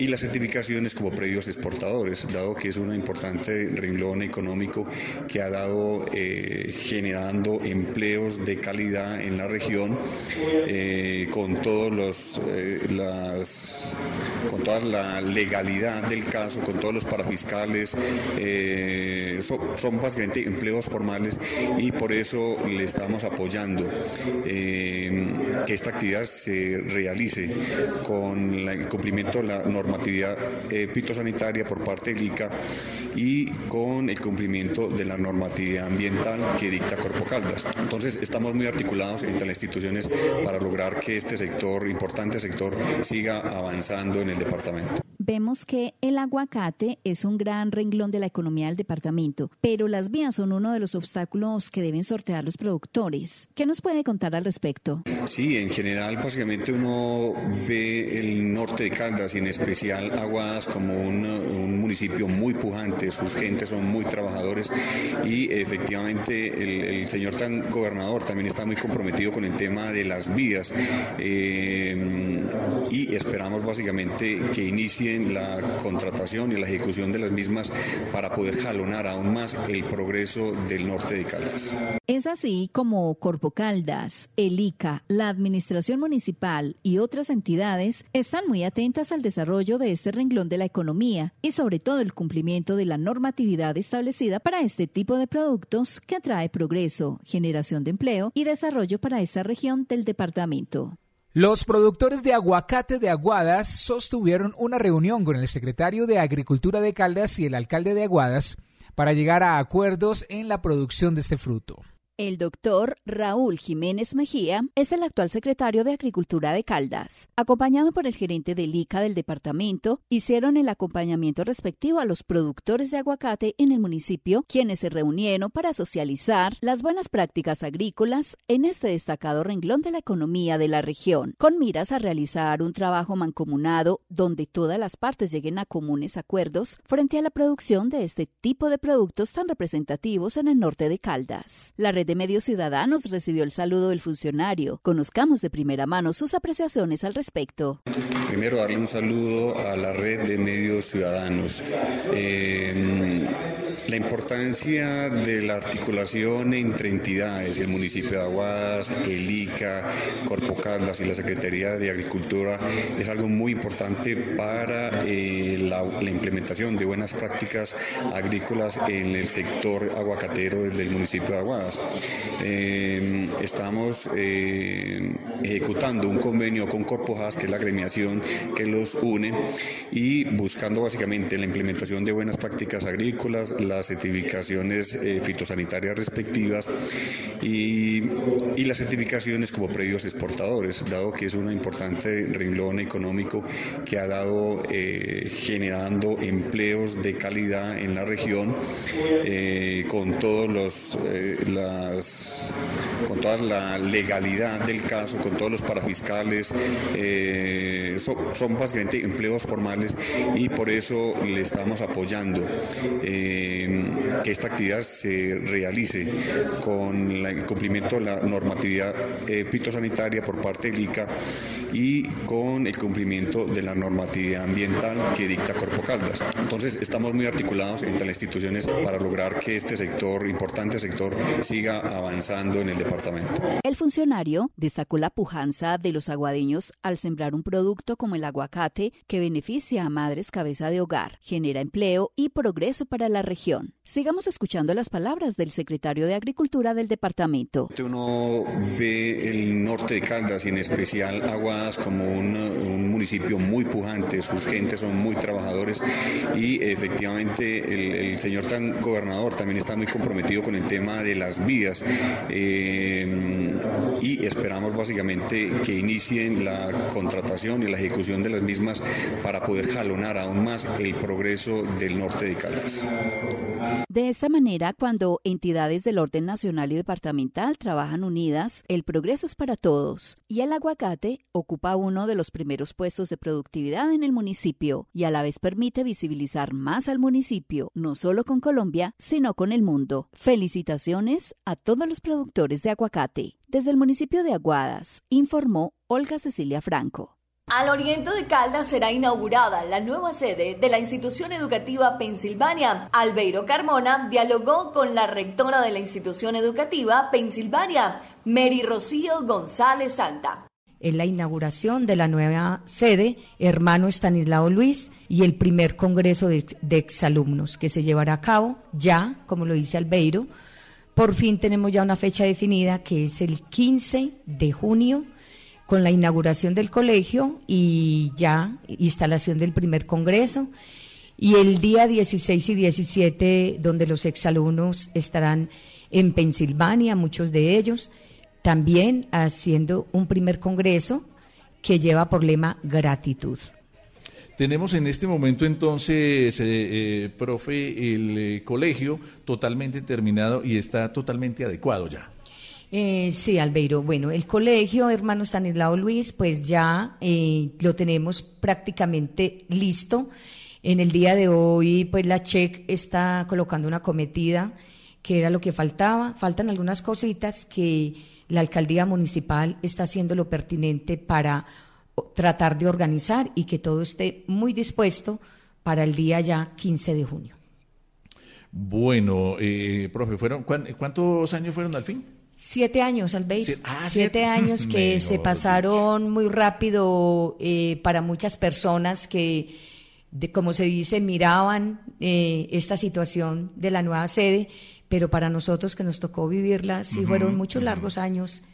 las certificaciones como predios exportadores, dado que es un importante renglón económico que ha dado eh, generando empleos de calidad en la región eh, con todos los las con toda la legalidad del caso, con todos los parafiscales, son, básicamente empleos formales y por eso le estamos apoyando que esta actividad se realice con el cumplimiento de la normatividad eh, fitosanitaria por parte del ICA y con el cumplimiento de la normatividad ambiental que dicta Corpo Caldas. Entonces estamos muy articulados entre las instituciones para lograr que este sector, importante sector, siga avanzando en el departamento. Vemos que el aguacate es un gran renglón de la economía del departamento, pero las vías son uno de los obstáculos que deben sortear los productores. ¿Qué nos puede contar al respecto? Sí, en general, básicamente uno ve el norte de Caldas y en especial Aguadas como un, un municipio muy pujante, sus gentes son muy trabajadores y efectivamente el, señor tan gobernador también está muy comprometido con el tema de las vías eh, y esperamos básicamente que la contratación y la ejecución de las mismas para poder jalonar aún más el progreso del norte de Caldas. Es así como Corpo Caldas, el ICA, la Administración Municipal y otras entidades están muy atentas al desarrollo de este renglón de la economía y sobre todo el cumplimiento de la normatividad establecida para este tipo de productos que atrae progreso, generación de empleo y desarrollo para esta región del departamento. Los productores de aguacate de Aguadas sostuvieron una reunión con el secretario de Agricultura de Caldas y el alcalde de Aguadas para llegar a acuerdos en la producción de este fruto. El doctor Raúl Jiménez Mejía es el actual secretario de Agricultura de Caldas. Acompañado por el gerente del ICA del departamento, hicieron el acompañamiento respectivo a los productores de aguacate en el municipio, quienes se reunieron para socializar las buenas prácticas agrícolas en este destacado renglón de la economía de la región, con miras a realizar un trabajo mancomunado donde todas las partes lleguen a comunes acuerdos frente a la producción de este tipo de productos tan representativos en el norte de Caldas. La red de Medios Ciudadanos recibió el saludo del funcionario. Conozcamos de primera mano sus apreciaciones al respecto. Primero darle un saludo a la red de Medios Ciudadanos. Eh, la importancia de la articulación entre entidades, el municipio de Aguadas, el ICA, Corpo Caldas y la Secretaría de Agricultura es algo muy importante para eh, la, implementación de buenas prácticas agrícolas en el sector aguacatero del municipio de Aguadas. Eh, estamos eh, ejecutando un convenio con Corpojas, que es la gremiación que los une, y buscando básicamente la implementación de buenas prácticas agrícolas, las certificaciones eh, fitosanitarias respectivas y, las certificaciones como previos exportadores, dado que es un importante renglón económico que ha dado generando empleos de calidad en la región con todos los con toda la legalidad del caso, con todos los parafiscales, eh, son, básicamente empleos formales y por eso le estamos apoyando. Eh, que esta actividad se realice con el cumplimiento de la normatividad eh, fitosanitaria por parte del ICA y con el cumplimiento de la normatividad ambiental que dicta Corpo Caldas. Entonces estamos muy articulados entre las instituciones para lograr que este sector, importante sector, siga avanzando en el departamento. El funcionario destacó la pujanza de los aguadeños al sembrar un producto como el aguacate que beneficia a madres cabeza de hogar, genera empleo y progreso para la región. Sigamos escuchando las palabras del secretario de Agricultura del departamento. Uno ve el norte de Caldas y en especial Aguadas como un, un municipio muy pujante, sus gentes son muy trabajadores y efectivamente el, el señor tan gobernador también está muy comprometido con el tema de las vías eh, y esperamos básicamente que inicien la contratación y la ejecución de las mismas para poder jalonar aún más el progreso del norte de Caldas. De esta manera, cuando entidades del orden nacional y departamental trabajan unidas, el progreso es para todos y el aguacate ocupa uno de los primeros puestos de productividad en el municipio y a la vez permite visibilizar más al municipio, no solo con Colombia, sino con el mundo. Felicitaciones a todos los productores de aguacate. Desde el municipio de Aguadas, informó Olga Cecilia Franco. Al oriente de Caldas será inaugurada la nueva sede de la institución educativa Pensilvania. Albeiro Carmona dialogó con la rectora de la institución educativa Pensilvania, Mary Rocío González Santa. Es la inauguración de la nueva sede, hermano Estanislao Luis, y el primer congreso de, de exalumnos que se llevará a cabo ya, como lo dice Albeiro, por fin tenemos ya una fecha definida que es el 15 de junio con la inauguración del colegio y ya instalación del primer congreso. Y el día 16 y 17, donde los exalumnos estarán en Pensilvania, muchos de ellos, también haciendo un primer congreso que lleva por lema gratitud. Tenemos en este momento entonces, eh, profe, el colegio totalmente terminado y está totalmente adecuado ya. Sí, Albeiro. Bueno, el colegio hermano Stanislao Luis, pues ya lo tenemos prácticamente listo. En el día de hoy, pues la CHEC está colocando una cometida, que era lo que faltaba. Faltan algunas cositas que la alcaldía municipal está haciendo lo pertinente para tratar de organizar y que todo esté muy dispuesto para el día ya 15 de junio. Bueno, eh, profe, ¿fueron, ¿cuántos años fueron al fin? Siete años, Albeiro. siete, ah, siete, años que se pasaron muy rápido eh, para muchas personas que de, como se dice, miraban eh, esta situación de la nueva sede, pero para nosotros que nos tocó vivirla, sí fueron muchos largos años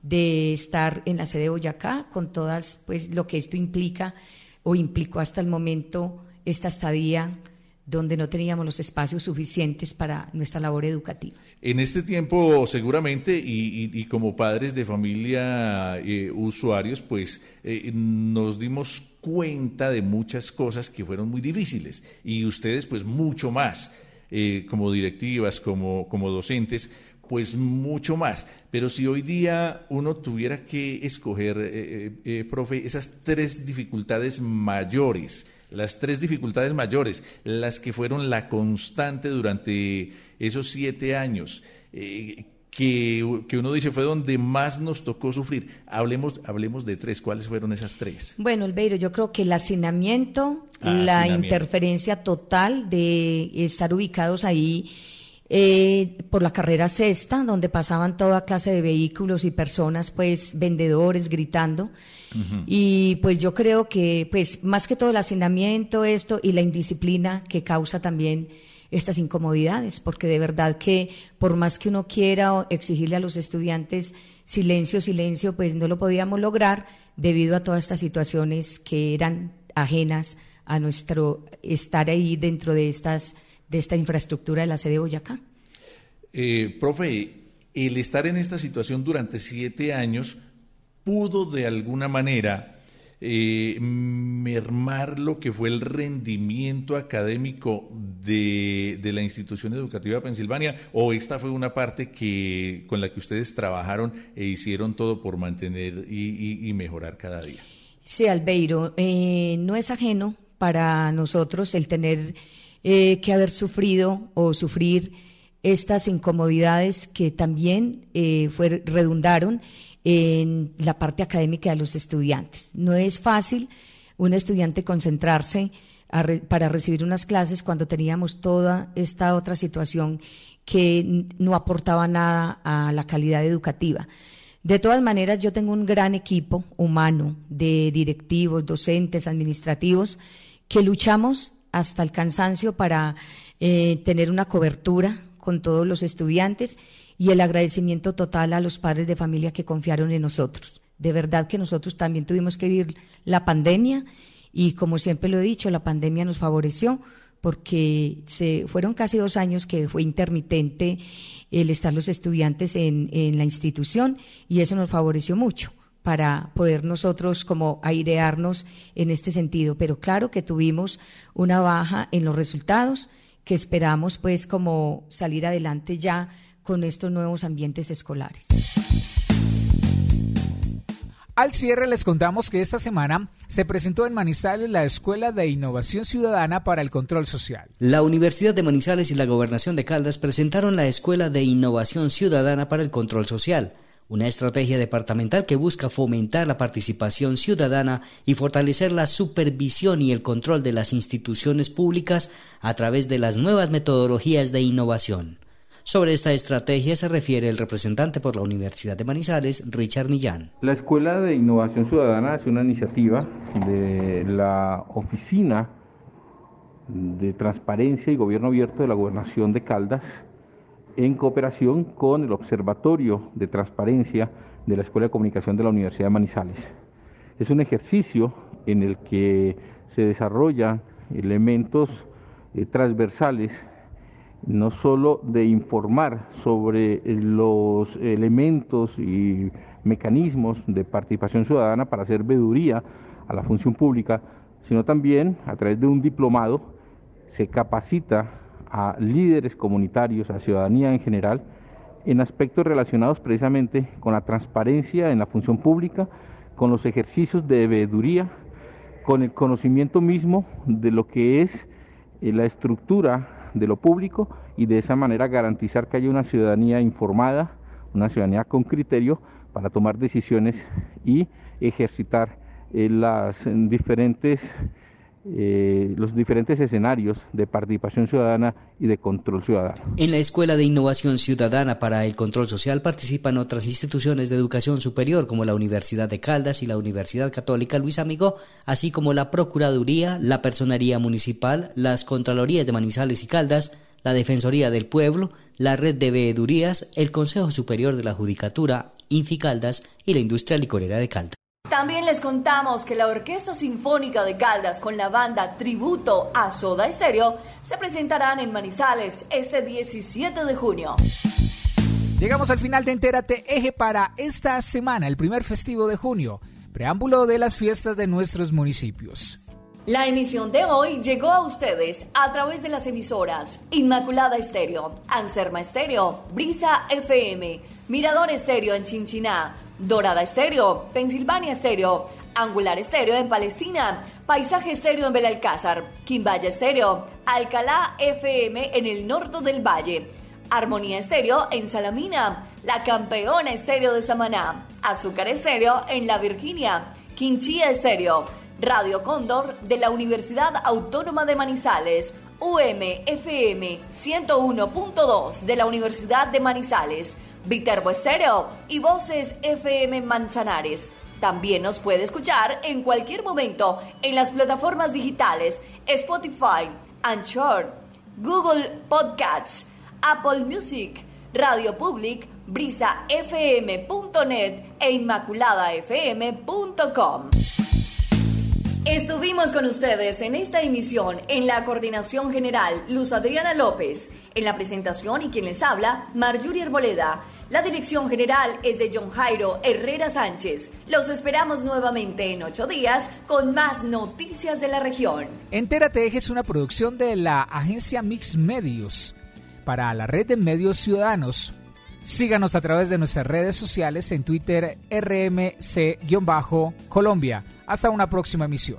de estar en la sede de Boyacá, con todas, pues, lo que esto implica o implicó hasta el momento esta estadía donde no teníamos los espacios suficientes para nuestra labor educativa. En este tiempo, seguramente, y, como padres de familia, eh, usuarios, pues eh, nos dimos cuenta de muchas cosas que fueron muy difíciles y ustedes pues mucho más, eh, como directivas, como, como docentes, pues mucho más. Pero si hoy día uno tuviera que escoger, profe, esas tres dificultades mayores, las tres dificultades mayores, las que fueron la constante durante esos siete años, eh, que, uno dice fue donde más nos tocó sufrir. Hablemos, hablemos de tres. ¿Cuáles fueron esas tres? Bueno, Elbeiro, yo creo que el hacinamiento, ah, la interferencia total de estar ubicados ahí eh, por la carrera sexta, donde pasaban toda clase de vehículos y personas, pues vendedores gritando. Y pues yo creo que, pues más que todo el hacinamiento, esto y la indisciplina que causa también estas incomodidades, porque de verdad que por más que uno quiera exigirle a los estudiantes silencio, silencio, pues no lo podíamos lograr debido a todas estas situaciones que eran ajenas a nuestro estar ahí dentro de estas de esta infraestructura de la sede de Boyacá. Eh, profe, el estar en esta situación durante siete años pudo de alguna manera eh, mermar lo que fue el rendimiento académico de, la institución educativa de Pensilvania o esta fue una parte que con la que ustedes trabajaron e hicieron todo por mantener y, mejorar cada día? Sí, Albeiro, eh, no es ajeno para nosotros el tener eh, que haber sufrido o sufrir estas incomodidades que también eh, fue, redundaron en la parte académica de los estudiantes. No es fácil un estudiante concentrarse para recibir unas clases cuando teníamos toda esta otra situación que no aportaba nada a la calidad educativa. De todas maneras, yo tengo un gran equipo humano de directivos, docentes, administrativos, que luchamos hasta el cansancio para eh, tener una cobertura con todos los estudiantes y el agradecimiento total a los padres de familia que confiaron en nosotros. De verdad que nosotros también tuvimos que vivir la pandemia y como siempre lo he dicho, la pandemia nos favoreció porque se fueron casi dos años que fue intermitente el estar los estudiantes en, en la institución y eso nos favoreció mucho para poder nosotros como airearnos en este sentido. Pero claro que tuvimos una baja en los resultados que esperamos pues como salir adelante ya con estos nuevos ambientes escolares. Al cierre les contamos que esta semana se presentó en Manizales la Escuela de Innovación Ciudadana para el Control Social. La Universidad de Manizales y la Gobernación de Caldas presentaron la Escuela de Innovación Ciudadana para el Control Social una estrategia departamental que busca fomentar la participación ciudadana y fortalecer la supervisión y el control de las instituciones públicas a través de las nuevas metodologías de innovación. Sobre esta estrategia se refiere el representante por la Universidad de Manizales, Richard Millán. La Escuela de Innovación Ciudadana es una iniciativa de la Oficina de Transparencia y Gobierno Abierto de la Gobernación de Caldas, en cooperación con el Observatorio de Transparencia de la Escuela de Comunicación de la Universidad de Manizales. Es un ejercicio en el que se desarrollan elementos eh, transversales, no solo de informar sobre los elementos y mecanismos de participación ciudadana para hacer veeduría a la función pública, sino también a través de un diplomado se capacita a líderes comunitarios, a ciudadanía en general, en aspectos relacionados precisamente con la transparencia en la función pública, con los ejercicios de veeduría, con el conocimiento mismo de lo que es eh, la estructura de lo público y de esa manera garantizar que haya una ciudadanía informada, una ciudadanía con criterio para tomar decisiones y ejercitar eh, las diferentes eh, los diferentes escenarios de participación ciudadana y de control ciudadano. En la Escuela de Innovación Ciudadana para el Control Social participan otras instituciones de educación superior como la Universidad de Caldas y la Universidad Católica Luis Amigo, así como la Procuraduría, la Personería Municipal, las Contralorías de Manizales y Caldas, la Defensoría del Pueblo, la Red de Veedurías, el Consejo Superior de la Judicatura, Inficaldas y la Industria Licorera de Caldas. También les contamos que la Orquesta Sinfónica de Caldas con la banda Tributo a Soda Estéreo se presentarán en Manizales este 17 de junio. Llegamos al final de Entérate Eje para esta semana, el primer festivo de junio, preámbulo de las fiestas de nuestros municipios. La emisión de hoy llegó a ustedes a través de las emisoras Inmaculada Estéreo, Anserma Estéreo, Brisa FM, Mirador Estéreo en Chinchiná, Dorada Estéreo, Pensilvania Estéreo, Angular Estéreo en Palestina, Paisaje Estéreo en Belalcázar, Quimbaya Estéreo, Alcalá FM en el norte del valle, Armonía Estéreo en Salamina, La Campeona Estéreo de Samaná, Azúcar Estéreo en La Virginia, Quinchía Estéreo, Radio Cóndor de la Universidad Autónoma de Manizales, UMFM 101.2 de la Universidad de Manizales, Viterbo Estéreo y Voces FM Manzanares. También nos puede escuchar en cualquier momento en las plataformas digitales Spotify, Anchor, Google Podcasts, Apple Music, Radio Public, brisafm.net e inmaculadafm.com. Estuvimos con ustedes en esta emisión en la coordinación general Luz Adriana López, en la presentación y quien les habla, Marjorie Arboleda. La dirección general es de John Jairo Herrera Sánchez. Los esperamos nuevamente en ocho días con más noticias de la región. Entérate es una producción de la agencia Mix Medios para la red de medios ciudadanos. Síganos a través de nuestras redes sociales en Twitter RMC-Colombia. Hasta una próxima emisión.